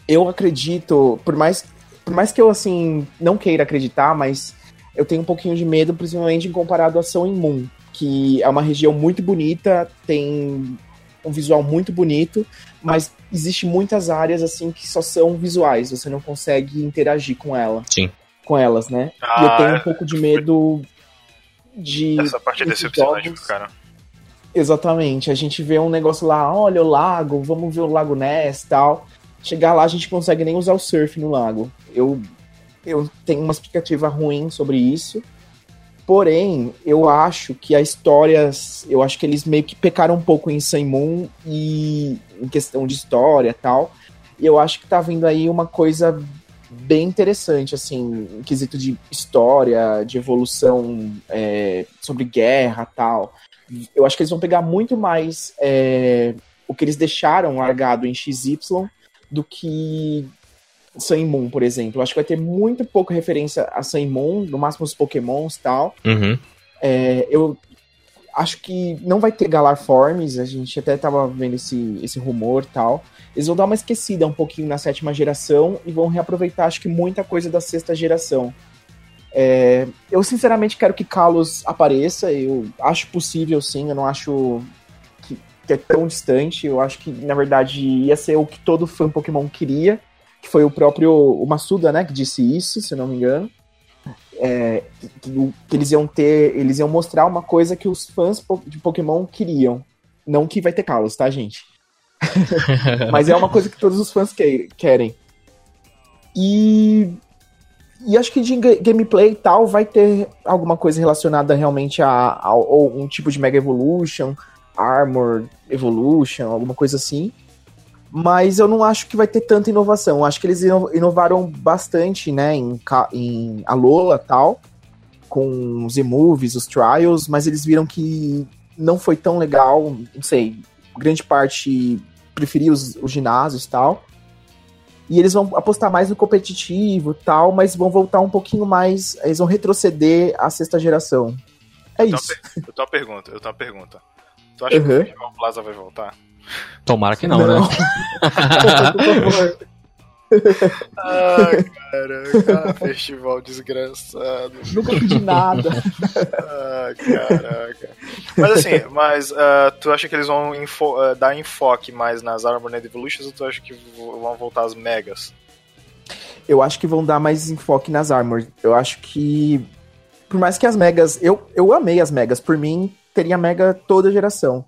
eu acredito, por mais, por mais que eu, assim, não queira acreditar, mas eu tenho um pouquinho de medo, principalmente em comparado a São Moon, que é uma região muito bonita, tem um visual muito bonito, mas existe muitas áreas assim que só são visuais, você não consegue interagir com ela. Sim. Com elas, né? Ah, e eu tenho um pouco de medo de. Essa parte é decepcionante pro cara. Exatamente. A gente vê um negócio lá, olha o lago, vamos ver o Lago Ness e tal. Chegar lá a gente consegue nem usar o surf no lago. Eu, eu tenho uma explicativa ruim sobre isso. Porém, eu acho que a história. Eu acho que eles meio que pecaram um pouco em Sun Moon e em questão de história e tal. E eu acho que tá vindo aí uma coisa bem interessante, assim, em quesito de história, de evolução é, sobre guerra tal. Eu acho que eles vão pegar muito mais é, o que eles deixaram largado em XY do que Sun Moon, por exemplo. Eu acho que vai ter muito pouca referência a Sun Moon, no máximo os pokémons e tal. Uhum. É, eu acho que não vai ter Galar Forms, a gente até tava vendo esse, esse rumor e tal. Eles vão dar uma esquecida um pouquinho na sétima geração e vão reaproveitar, acho que, muita coisa da sexta geração. É, eu sinceramente quero que Kalos apareça, eu acho possível sim, eu não acho que, que, é tão distante, eu acho que na verdade ia ser o que todo fã Pokémon queria que foi o próprio o Massuda, né, que disse isso, se não me engano. É, que, que, eles iam ter, eles iam mostrar uma coisa que os fãs de Pokémon queriam. Não que vai ter Kalos, tá, gente? Mas é uma coisa que todos os fãs que, querem. E e acho que de gameplay e tal vai ter alguma coisa relacionada realmente a, a, a um tipo de Mega Evolution, Armor Evolution, alguma coisa assim mas eu não acho que vai ter tanta inovação. Eu acho que eles inovaram bastante, né, em, em Alola tal, com os e-movies, os trials, mas eles viram que não foi tão legal, não sei, grande parte preferia os, os ginásios tal. E eles vão apostar mais no competitivo tal, mas vão voltar um pouquinho mais, eles vão retroceder à sexta geração. É eu isso. eu tenho uma pergunta, eu tenho uma pergunta. Tu acha uhum. que o Festival Plaza vai voltar? Tomara que não, não. né? Ai, caraca, festival desgraçado. Nunca pedi nada. Ai, caraca. Mas assim, mas uh, tu acha que eles vão info, uh, dar enfoque mais nas Armored Evolutions ou tu acha que vão voltar as megas? Eu acho que vão dar mais enfoque nas Armored. Eu acho que. Por mais que as megas. Eu, eu amei as megas. Por mim, teria mega toda geração.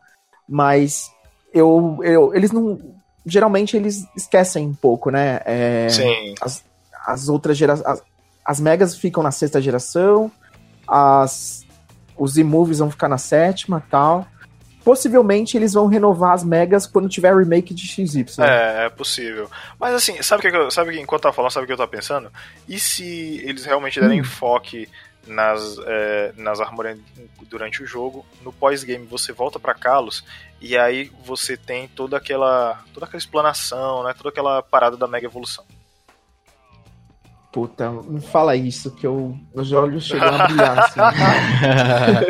Mas eu, eu, eles não. Geralmente eles esquecem um pouco, né? É, Sim. As, as outras gerações. As, as megas ficam na sexta geração, as, os e-movies vão ficar na sétima tal. Possivelmente eles vão renovar as megas quando tiver remake de XY. É, é possível. Mas assim, sabe o que, eu, sabe que enquanto eu tava falando, sabe o que eu tava pensando? E se eles realmente derem hum. enfoque nas, é, nas armorias durante o jogo, no pós-game você volta para Kalos e aí você tem toda aquela toda aquela explanação, né, toda aquela parada da mega evolução. Puta, não fala isso, que eu, meus olhos chegam a brilhar. Assim. ah,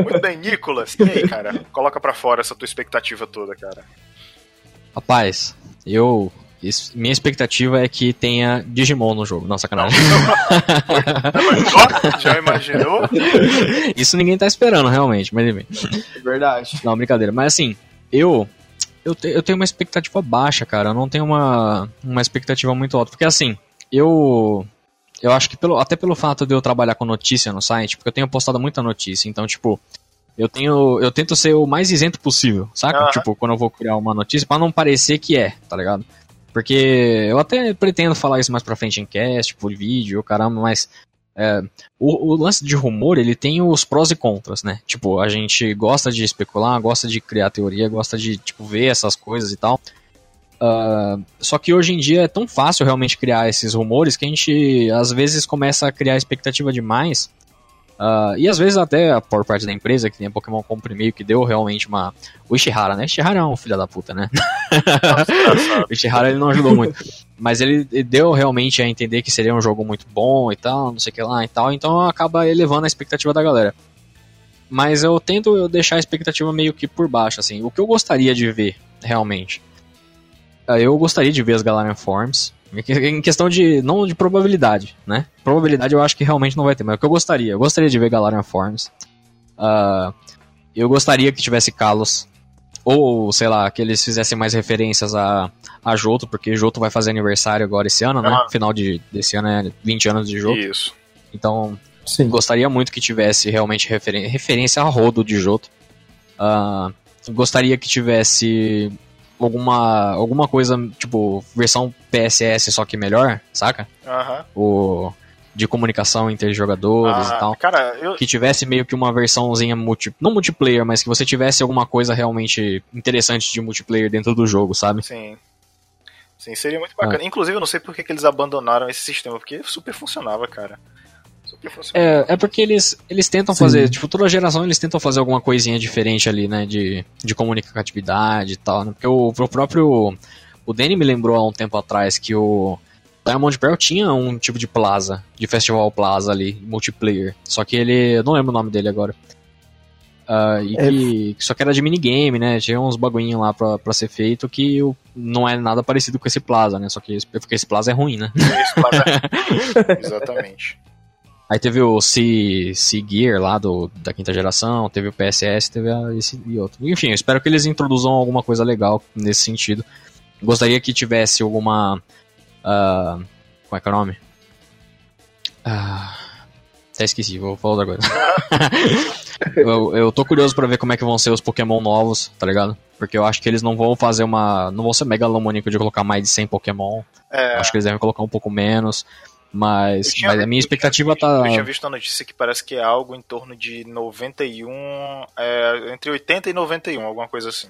muito bem, Nicolas. E aí, cara? Coloca pra fora essa tua expectativa toda, cara. Rapaz, eu. Minha expectativa é que tenha Digimon no jogo. Não, sacanagem. Já imaginou? Isso ninguém tá esperando, realmente, mas enfim. É verdade. Não, brincadeira. Mas assim, eu eu, te, eu tenho uma expectativa baixa, cara. Eu não tenho uma, uma expectativa muito alta. Porque assim, eu. Eu acho que pelo, até pelo fato de eu trabalhar com notícia no site, porque eu tenho postado muita notícia, então, tipo, eu tenho. Eu tento ser o mais isento possível, saca? Uhum. Tipo, quando eu vou criar uma notícia, para não parecer que é, tá ligado? Porque eu até pretendo falar isso mais pra frente em cast, por vídeo, caramba, mas é, o, o, lance de rumor, ele tem os prós e contras, né? Tipo, a gente gosta de especular, gosta de criar teoria, gosta de, tipo, ver essas coisas e tal. Uh, só que hoje em dia é tão fácil realmente criar esses rumores que a gente, às vezes, começa a criar expectativa demais Uh, e às vezes até por parte da empresa, que tem Pokémon Compre meio que deu realmente uma. O Ishihara, né? Ishihara é um filho da puta, né? o Ishihara ele não ajudou muito. Mas ele deu realmente a entender que seria um jogo muito bom e tal, não sei o que lá e tal, então acaba elevando a expectativa da galera. Mas eu tento deixar a expectativa meio que por baixo, assim. O que eu gostaria de ver, realmente. Ah, eu gostaria de ver as Galarian Forms. Em questão de. não de probabilidade, né? Probabilidade eu acho que realmente não vai ter, mas é o que eu gostaria. Eu gostaria de ver Galarian Forms. Uh, eu gostaria que tivesse Kalos. Ou, sei lá, que eles fizessem mais referências a, a Joto, porque Joto vai fazer aniversário agora esse ano, né? Ah. Final de, desse ano é 20 anos de Joto. Isso. Então, Sim. gostaria muito que tivesse realmente referen referência a Rodo de Joto. Uh, gostaria que tivesse alguma, alguma coisa, tipo, versão PSS só que melhor, saca? Aham. O de comunicação entre jogadores ah, e tal. Cara, eu... Que tivesse meio que uma versãozinha multi... não multiplayer, mas que você tivesse alguma coisa realmente interessante de multiplayer dentro do jogo, sabe? Sim. Sim, seria muito bacana. Ah. Inclusive, eu não sei por que, que eles abandonaram esse sistema, porque super funcionava, cara. É, é porque eles, eles tentam Sim. fazer, tipo, toda geração eles tentam fazer alguma coisinha diferente ali, né, de, de comunicatividade e tal, né? Porque o, o próprio, o Danny me lembrou há um tempo atrás que o Diamond Pearl tinha um tipo de plaza, de festival plaza ali, multiplayer, só que ele, eu não lembro o nome dele agora. Uh, e é. que, só que era de minigame, né? Tinha uns bagulhinhos lá pra, pra ser feito que não é nada parecido com esse Plaza, né? Só que esse, porque esse Plaza é ruim, né? Esse Plaza é... Exatamente. Aí teve o C, C Gear lá do, da quinta geração, teve o PSS, teve a, esse e outro. Enfim, eu espero que eles introduzam alguma coisa legal nesse sentido. Gostaria que tivesse alguma. Uh, como é que é o nome? Uh, até esqueci, vou falar outra coisa. eu, eu tô curioso para ver como é que vão ser os Pokémon novos, tá ligado? Porque eu acho que eles não vão fazer uma. Não vão ser megalomaníaco de colocar mais de 100 Pokémon. É. Acho que eles devem colocar um pouco menos. Mas, mas a minha expectativa eu tá. Eu tinha visto a notícia que parece que é algo em torno de 91. É, entre 80 e 91, alguma coisa assim.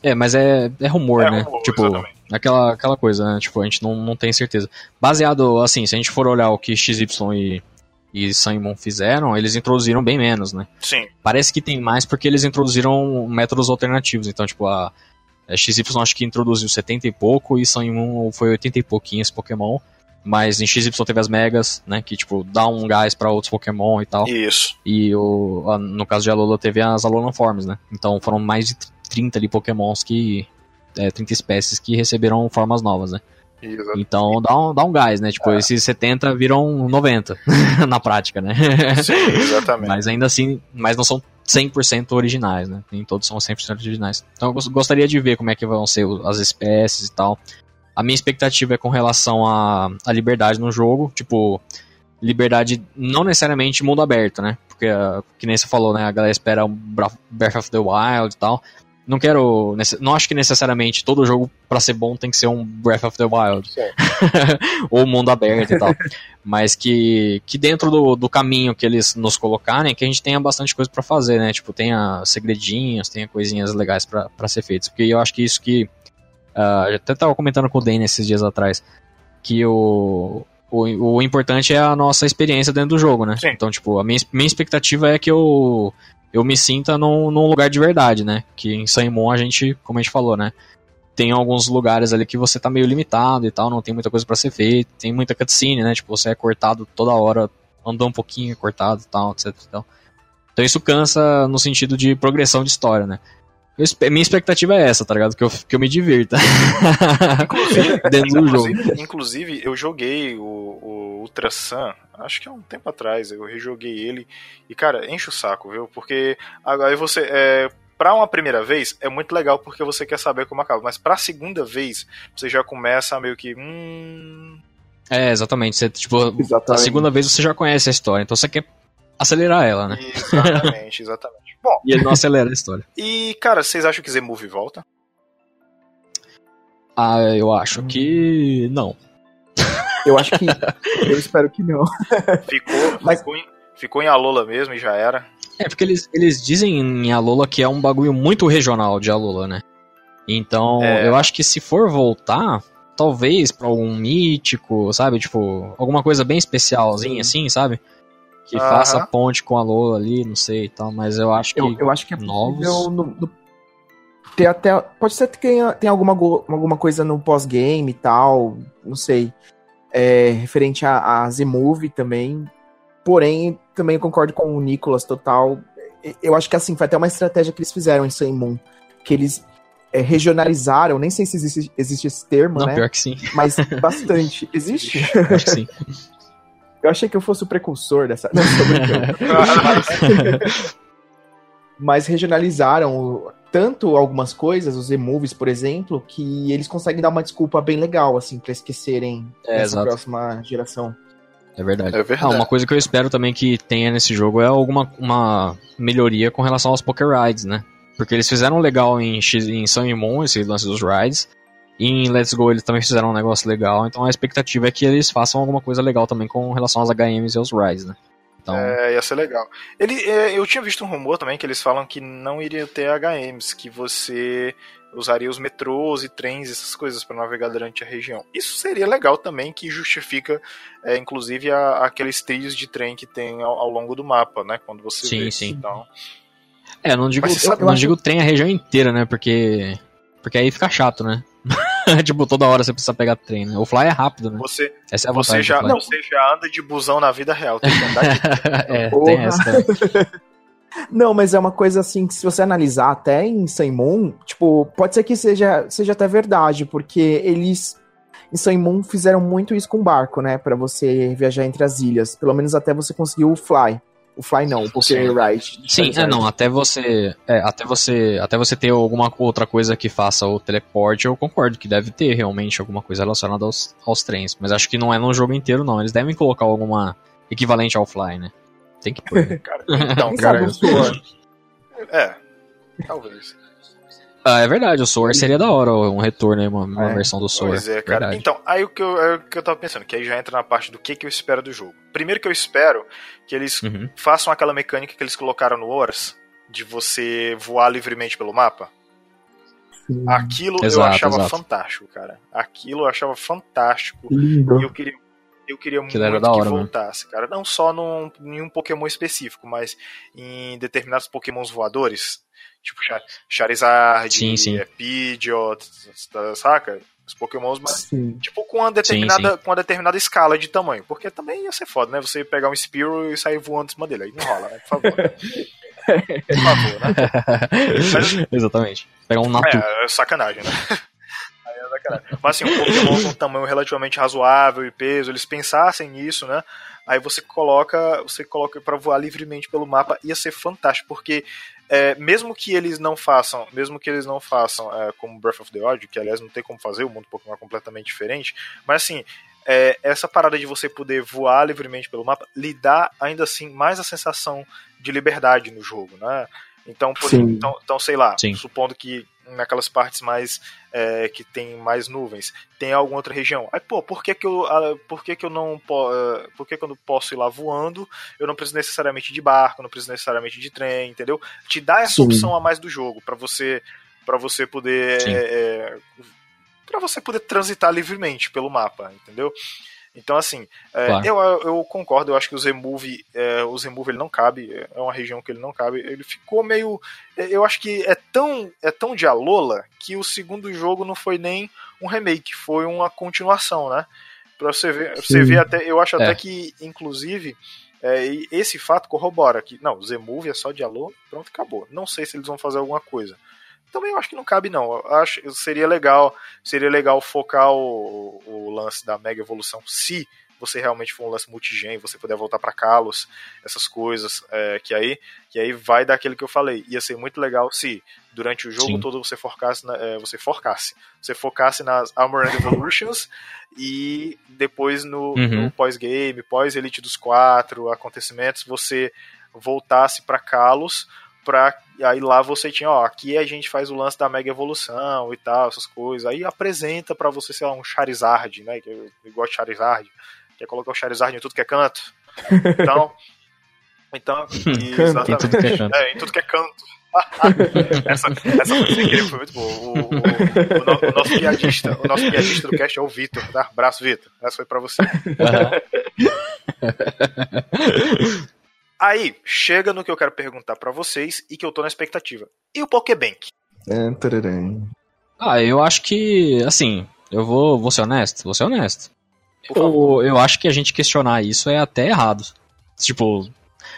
É, mas é, é rumor, é né? Rumor, tipo, aquela, aquela coisa, né? Tipo, a gente não, não tem certeza. Baseado, assim, se a gente for olhar o que XY e, e Simon fizeram, eles introduziram bem menos, né? Sim. Parece que tem mais porque eles introduziram métodos alternativos. Então, tipo, a, a XY acho que introduziu 70 e pouco e Simon foi 80 e pouquinho Pokémon. Mas em XY teve as megas, né? Que, tipo, dá um gás para outros Pokémon e tal. Isso. E o, a, no caso de Alola teve as Alolan Forms, né? Então foram mais de 30 ali Pokémons que. É, 30 espécies que receberam formas novas, né? Exato. Então dá um, dá um gás, né? Tipo, é. esses 70 viram 90 na prática, né? Sim, exatamente. mas ainda assim, mas não são 100% originais, né? Nem todos são 100% originais. Então eu gostaria de ver como é que vão ser as espécies e tal. A minha expectativa é com relação à, à liberdade no jogo, tipo, liberdade não necessariamente mundo aberto, né? Porque, uh, que nem você falou, né? A galera espera o Breath of the Wild e tal. não quero. Não acho que necessariamente todo jogo, para ser bom, tem que ser um Breath of the Wild. Ou mundo aberto e tal. Mas que, que dentro do, do caminho que eles nos colocarem, que a gente tenha bastante coisa para fazer, né? Tipo, tenha segredinhos, tenha coisinhas legais para ser feitas. Porque eu acho que isso que. Uh, eu até tava comentando com o Dan esses dias atrás. Que o, o, o importante é a nossa experiência dentro do jogo, né? Sim. Então, tipo, a minha, minha expectativa é que eu eu me sinta num, num lugar de verdade, né? Que em Saimon a gente, como a gente falou, né? Tem alguns lugares ali que você tá meio limitado e tal, não tem muita coisa para ser feita, tem muita cutscene, né? Tipo, você é cortado toda hora, andou um pouquinho cortado e tal, etc. Então isso cansa no sentido de progressão de história, né? Eu, minha expectativa é essa, tá ligado? Que eu, que eu me divirta. Inclusive, dentro do jogo. Inclusive, eu joguei o, o Ultra Sun, acho que há um tempo atrás, eu rejoguei ele. E, cara, enche o saco, viu? Porque aí você. É, pra uma primeira vez, é muito legal porque você quer saber como acaba. Mas pra segunda vez, você já começa meio que. Hum... É, exatamente. Você, tipo, exatamente. a segunda vez você já conhece a história, então você quer acelerar ela, né? Exatamente, exatamente. Bom. E ele não acelera a história. E, cara, vocês acham que Z-Movie volta? Ah, eu acho que não. Eu acho que. eu espero que não. Ficou, Mas... ficou, em, ficou em Alola mesmo e já era. É, porque eles, eles dizem em Alola que é um bagulho muito regional de Alola, né? Então, é... eu acho que se for voltar, talvez pra algum mítico, sabe? Tipo, alguma coisa bem especialzinha, Sim. assim, sabe? Que uh -huh. faça ponte com a Lola ali, não sei e tal, mas eu acho que. Eu, eu acho que é novos. No, no, ter até, pode ser que tenha, tenha alguma, alguma coisa no pós-game e tal, não sei. É, referente a, a Z-Movie também. Porém, também concordo com o Nicolas total. Eu acho que assim, foi até uma estratégia que eles fizeram em Sun Moon. Que eles é, regionalizaram, nem sei se existe, existe esse termo, Não, né? pior que sim. Mas bastante. Existe? Acho que sim. Eu achei que eu fosse o precursor dessa. Não, mas... mas regionalizaram tanto algumas coisas, os e-movies, por exemplo, que eles conseguem dar uma desculpa bem legal, assim, para esquecerem é, essa próxima geração. É verdade. é verdade. Ah, uma coisa que eu espero também que tenha nesse jogo é alguma uma melhoria com relação aos Poker Rides, né? Porque eles fizeram legal em, em Sun Moon, esse lance dos rides, em Let's Go eles também fizeram um negócio legal, então a expectativa é que eles façam alguma coisa legal também com relação aos HMs e aos rides, né? Então... É, ia ser legal. Ele, é, eu tinha visto um rumor também que eles falam que não iria ter HMs, que você usaria os metrôs e trens, essas coisas para navegar durante a região. Isso seria legal também, que justifica, é, inclusive, a, aqueles trilhos de trem que tem ao, ao, longo do mapa, né? Quando você sim, vê. Sim, então... É, não digo, eu, eu não acho... digo trem a região inteira, né? Porque porque aí fica chato, né? tipo, toda hora você precisa pegar trem, né? O Fly é rápido, né? Você, essa é a você, já, não, você já anda de busão na vida real, tem que andar de... é, Porra. tem essa. Não, mas é uma coisa assim que se você analisar até em Saimon, tipo, pode ser que seja, seja até verdade, porque eles em Saimon fizeram muito isso com barco, né, para você viajar entre as ilhas, pelo menos até você conseguir o fly. O Fly não, o Poker Ride. Sim, é não, até você, é, até você, até você ter alguma outra coisa que faça o teleporte, eu concordo que deve ter realmente alguma coisa relacionada aos, aos trens, mas acho que não é no jogo inteiro não, eles devem colocar alguma equivalente ao Fly, né? Tem que pôr. Né? Cara, então, cara, é, talvez. Ah, é verdade, o Soar seria da hora, um retorno aí, uma, uma é. versão do Soar. Pois é, cara. Verdade. Então, aí o que, eu, é o que eu tava pensando, que aí já entra na parte do que, que eu espero do jogo. Primeiro que eu espero que eles uhum. façam aquela mecânica que eles colocaram no Horas, de você voar livremente pelo mapa. Aquilo exato, eu achava exato. fantástico, cara. Aquilo eu achava fantástico. Lindo. E eu queria eu queria muito hora, que voltasse, cara. Não só num, em um Pokémon específico, mas em determinados Pokémons voadores. Tipo Charizard, sim, sim. É, Pidgeot, saca? Os Pokémons, mas sim. tipo com uma determinada, sim, sim. com uma determinada escala de tamanho. Porque também ia ser foda, né? Você pegar um Spearow e sair voando em cima dele. Aí não rola, né? Por favor. Por favor, né? Mas, Exatamente. Pegar um Natu. É, é sacanagem, né? Mas assim, um Pokémon com um tamanho relativamente razoável e peso, eles pensassem nisso, né? Aí você coloca, você coloca para voar livremente pelo mapa, ia ser fantástico, porque é, mesmo que eles não façam, mesmo que eles não façam é, como Breath of the Wild, que aliás não tem como fazer, o mundo Pokémon é completamente diferente, mas assim, é, essa parada de você poder voar livremente pelo mapa lhe dá ainda assim mais a sensação de liberdade no jogo, né? Então, por, então, então, sei lá, Sim. supondo que naquelas partes mais é, que tem mais nuvens, tem alguma outra região. Aí, pô, por que que eu, por que que eu não ah, por que que eu não posso ir lá voando? Eu não preciso necessariamente de barco, não preciso necessariamente de trem, entendeu? Te dá essa Sim. opção a mais do jogo para você para você poder Sim. para você poder transitar livremente pelo mapa, entendeu? Então, assim, é, Claro. eu, eu concordo, eu acho que o Zemove, é, o Zemove ele não cabe, é uma região que ele não cabe. Ele ficou meio. é, Eu acho que é tão, é tão de Alola que o segundo jogo não foi nem um remake, foi uma continuação, né? Pra você ver, você Sim. ver até. Eu acho É. até que, inclusive, é, esse fato corrobora que, não, o Zemove é só de Alola, pronto, acabou. Não sei se eles vão fazer alguma coisa. Também eu acho que não cabe, não. Eu acho seria legal, seria legal focar o, o lance da Mega Evolução se você realmente for um lance multigen, você puder voltar para Kalos, essas coisas, é, que aí que aí vai daquele que eu falei. Ia ser muito legal se durante o jogo Sim. todo você focasse, na- é, você focasse, você focasse nas Armored Evolutions e depois no, Uhum. no pós-game, pós-Elite dos Quatro, acontecimentos, você voltasse para Kalos pra aí lá você tinha, ó, aqui a gente faz o lance da mega evolução e tal, essas coisas. Aí apresenta pra você, sei lá, um Charizard, né, que eu, eu gosto de Charizard. Quer colocar o Charizard em tudo que é canto. Então, então, Em tudo que é canto. é, em tudo que é canto. essa, sem querer, foi muito boa. O, o- o no- o nosso piadista, o nosso piadista do cast é o Vitor, tá? Abraço, Vitor. Essa foi pra você. Aí, chega no que eu quero perguntar pra vocês e que eu tô na expectativa. E o Pokébank? É, tararam. Ah, eu acho que, assim, eu vou, vou ser honesto, vou ser honesto. Eu, eu acho que a gente questionar isso é até errado. Tipo.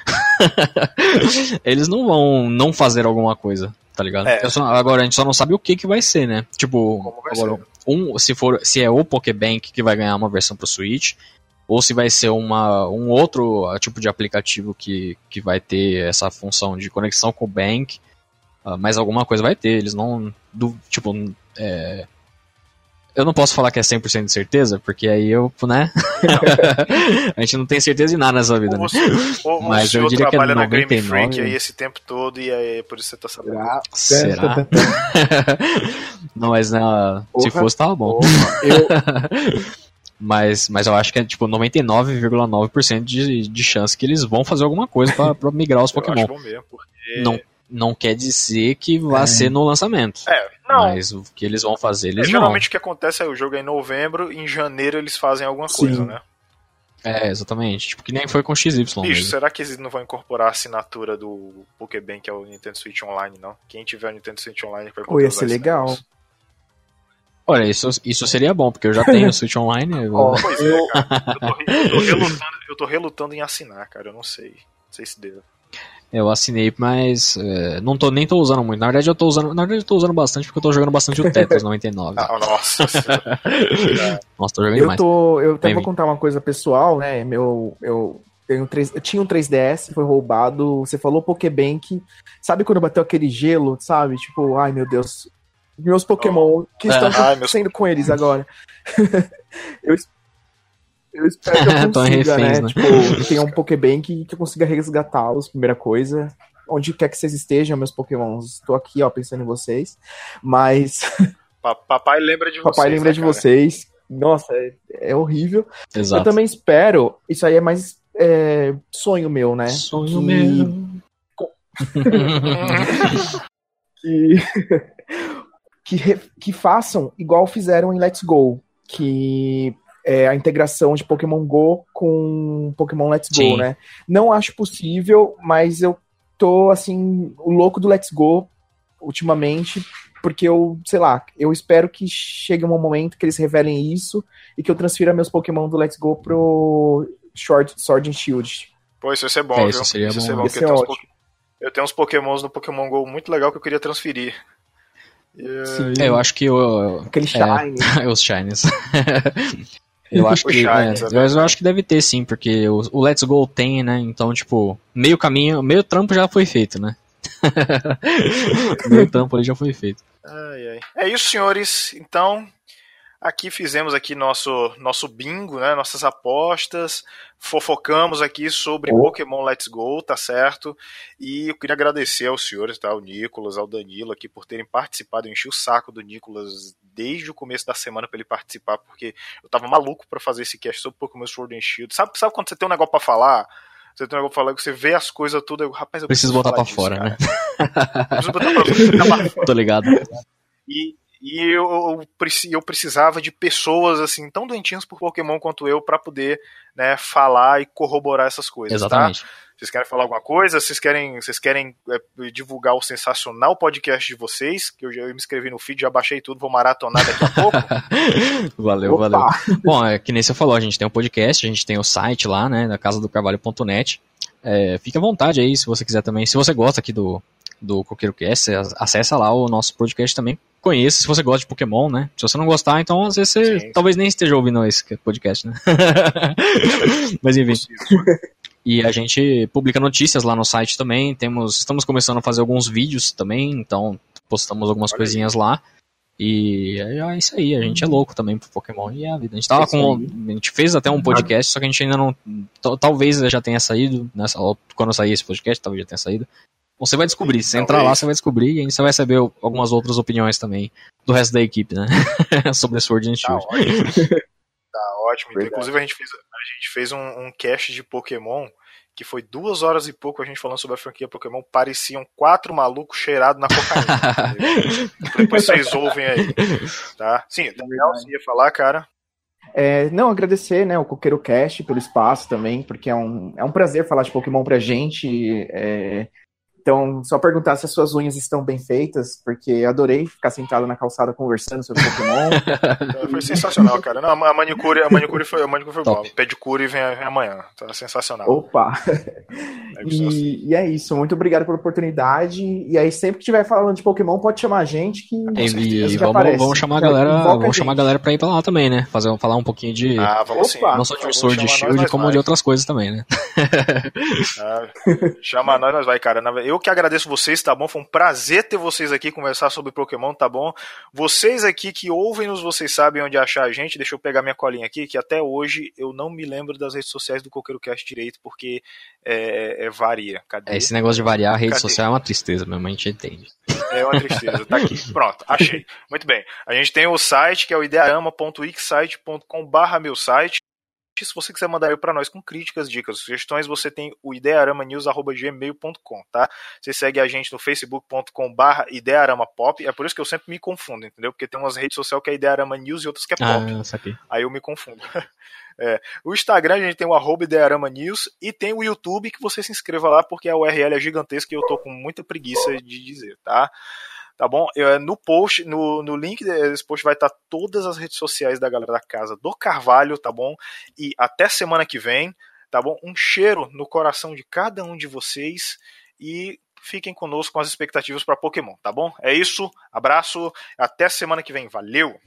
Eles não vão não fazer alguma coisa, tá ligado? É. Só- agora a gente só não sabe o que que vai ser, né? Tipo, agora, ser? um, se for, se é o Pokébank que vai ganhar uma versão pro Switch, ou se vai ser uma, um outro ah, tipo de aplicativo que, que vai ter essa função de conexão com o Bank, ah, mas alguma coisa vai ter. Eles não, do, tipo, é, eu não posso falar que é 100% de certeza, porque aí eu, né? a gente não tem certeza de nada nessa vida, né? Ou ou, Mas o senhor eu diria que é trabalha na Game 99. Freak aí esse tempo todo e aí é por isso você tá sabendo. Será? Será? não, mas na, se fosse, tava bom. Eu, Mas, mas eu acho que é tipo 99,9% de, de chance que eles vão fazer alguma coisa pra, pra migrar os Eu Pokémon. acho bom mesmo, porque... Não, não quer dizer que vai É. ser no lançamento. É, não. Mas o que eles vão fazer, É, eles vão. geralmente o que acontece é o jogo é em novembro, em janeiro eles fazem alguma Sim. coisa, né? É, exatamente. Tipo, que nem foi com XY Bicho, mesmo. será que eles não vão incorporar a assinatura do Pokébank, que é o Nintendo Switch Online, não? Quem tiver o Nintendo Switch Online vai Pô, ia ser legal. negócio. Olha, isso, isso seria bom, porque eu já tenho o Switch Online. eu- Ó, Pois é, cara. Eu tô, eu tô relutando, eu tô relutando em assinar, cara. Eu não sei. Não sei se deu. Eu assinei, mas é, não tô, nem tô usando muito. Na verdade, eu tô usando. Na verdade, eu tô usando bastante porque eu tô jogando bastante o Tetris 99. Ah, nossa. Nossa, tô jogando eu demais. tô. Eu até vou contar uma coisa pessoal, né? Meu. Eu, tenho 3, eu tinha um 3DS, foi roubado. Você falou Pokébank. Sabe quando bateu aquele gelo, sabe? Tipo, ai meu Deus. Meus Pokémon, que É. estão meus sendo com eles agora? eu, eu espero que eu consiga, reféns, né? né? Tipo, tenha um Pokébank que eu consiga resgatá-los, primeira coisa. Onde quer que vocês estejam, meus Pokémons. Estou aqui, ó, pensando em vocês. Mas Pa- Papai lembra de vocês. papai lembra né, de cara? vocês. Nossa, é, é horrível. Eu Exato. também espero. Isso aí é mais é, sonho meu, né? Sonho que- meu. que, que, re- que façam igual fizeram em Let's Go, que é a integração de Pokémon Go com Pokémon Let's Go, Sim. né? Não acho possível, mas eu tô assim, o louco do Let's Go ultimamente, porque eu, sei lá, eu espero que chegue um momento que eles revelem isso e que eu transfira meus Pokémon do Let's Go pro Short, Sword and Shield. Pô, isso ia ser bom, É, viu? isso seria ia ser bom. bom, ser eu tenho, uns eu tenho uns Pokémons no Pokémon GO muito legal que eu queria transferir. Sim. É, eu acho que o, Aquele Shine. os Shines. eu acho que. Shines, é, é mas eu acho que deve ter sim, porque o, o Let's Go tem, né? Então, tipo, meio caminho, meio trampo já foi feito, né? meio trampo ali já foi feito. Ai, ai. É isso, senhores. Então, Aqui fizemos aqui nosso, nosso bingo, né? Nossas apostas, fofocamos aqui sobre oh. Pokémon Let's Go, tá certo? E eu queria agradecer aos senhores, tá? O Nicolas, ao Danilo aqui por terem participado. Eu enchi o saco do Nicolas desde o começo da semana para ele participar, porque eu tava maluco para fazer esse cast sobre Pokémon Sword and Shield. Sabe, sabe quando você tem um negócio para falar? Você tem um negócio pra falar que você vê as coisas tudo, eu, rapaz, eu preciso, preciso botar para fora, cara. né? preciso botar pra fora. Tô ligado. E, e eu, eu precisava de pessoas assim tão doentinhas por Pokémon quanto eu para poder né, falar e corroborar essas coisas. Tá? Exatamente. Tá? Vocês querem falar alguma coisa? Vocês querem, vocês querem é, divulgar o sensacional podcast de vocês? Que eu já eu me inscrevi no feed, já baixei tudo, vou maratonar daqui a pouco. valeu, Opa. valeu. Bom, é, que nem você falou, a gente tem um podcast, a gente tem o site lá, né, da casa do carvalho.net. É, fique à vontade aí, se você quiser também. Se você gosta aqui do, do Coqueiro Cast, acessa lá o nosso podcast também. Conheça se você gosta de Pokémon, né? Se você não gostar, então às vezes você sim, talvez nem esteja ouvindo esse podcast, né? Mas enfim. E a gente publica notícias lá no site também. Temos, estamos começando a fazer alguns vídeos também, então postamos algumas Olha coisinhas aí. lá. E é isso aí, a gente é louco também pro Pokémon e é a vida. A gente tava é com. A gente fez até um podcast, só que a gente ainda não. Talvez já tenha saído, nessa, quando sair esse podcast, talvez já tenha saído. Você vai descobrir. Se entrar lá, você vai descobrir e aí você vai saber algumas outras opiniões também do resto da equipe, né? Sobre Sword and Shield. Tá ótimo. tá ótimo. Inclusive, a gente fez, a gente fez um, um cast de Pokémon que foi duas horas e pouco a gente falando sobre a franquia Pokémon, pareciam quatro malucos cheirados na cocaína. Depois vocês ouvem aí. Tá? Sim, Daniel, você ia falar, cara? É, não, agradecer né, o Coqueiro Cast pelo espaço também, porque é um, é um prazer falar de Pokémon pra gente. É, então, só perguntar se as suas unhas estão bem feitas, porque adorei ficar sentado na calçada conversando sobre Pokémon. foi sensacional, cara. Não, a manicure, a manicure foi, a manicure foi boa. Pedicure vem, vem amanhã. Tá sensacional. Opa! É e, e, é isso. Muito obrigado pela oportunidade. E aí, sempre que estiver falando de Pokémon, pode chamar a gente que. E, e vamos, vamos, chamar a galera. Vamos a chamar a galera pra ir pra lá também, né? Fazer, falar um pouquinho de. Ah, vamos Opa, Não só de Sword Shield, como mais. de outras coisas também, né? Ah, chama nós, nós vai, cara. Eu que agradeço vocês, tá bom? Foi um prazer ter vocês aqui conversar sobre Pokémon, tá bom? Vocês aqui que ouvem-nos, vocês sabem onde achar a gente. Deixa eu pegar minha colinha aqui, que até hoje eu não me lembro das redes sociais do Coqueiro Cast direito, porque é, é varia. Cadê? É, esse negócio de variar a rede Cadê? social é uma tristeza, mesmo, a gente entende. É uma tristeza, tá aqui. Pronto, achei. Muito bem. A gente tem o site, que é o idearama.wixsite.com/barra meu site. Se você quiser mandar e para nós com críticas, dicas, sugestões, você tem o idearamanews.gmail.com, tá? Você segue a gente no facebook.com barra idearamapop, é por isso que eu sempre me confundo, entendeu? Porque tem umas redes sociais que é Idearama News e outras que é pop. Ah, Aí eu me confundo. É. O Instagram a gente tem o arroba Idearama News e tem o YouTube que você se inscreva lá porque a URL é gigantesca e eu tô com muita preguiça de dizer, tá? Tá bom? É, no post, no, no link desse post vai estar todas as redes sociais da galera da casa do Carvalho, tá bom? E até semana que vem, tá bom? Um cheiro no coração de cada um de vocês e fiquem conosco com as expectativas para Pokémon, tá bom? É isso, abraço, até semana que vem, valeu!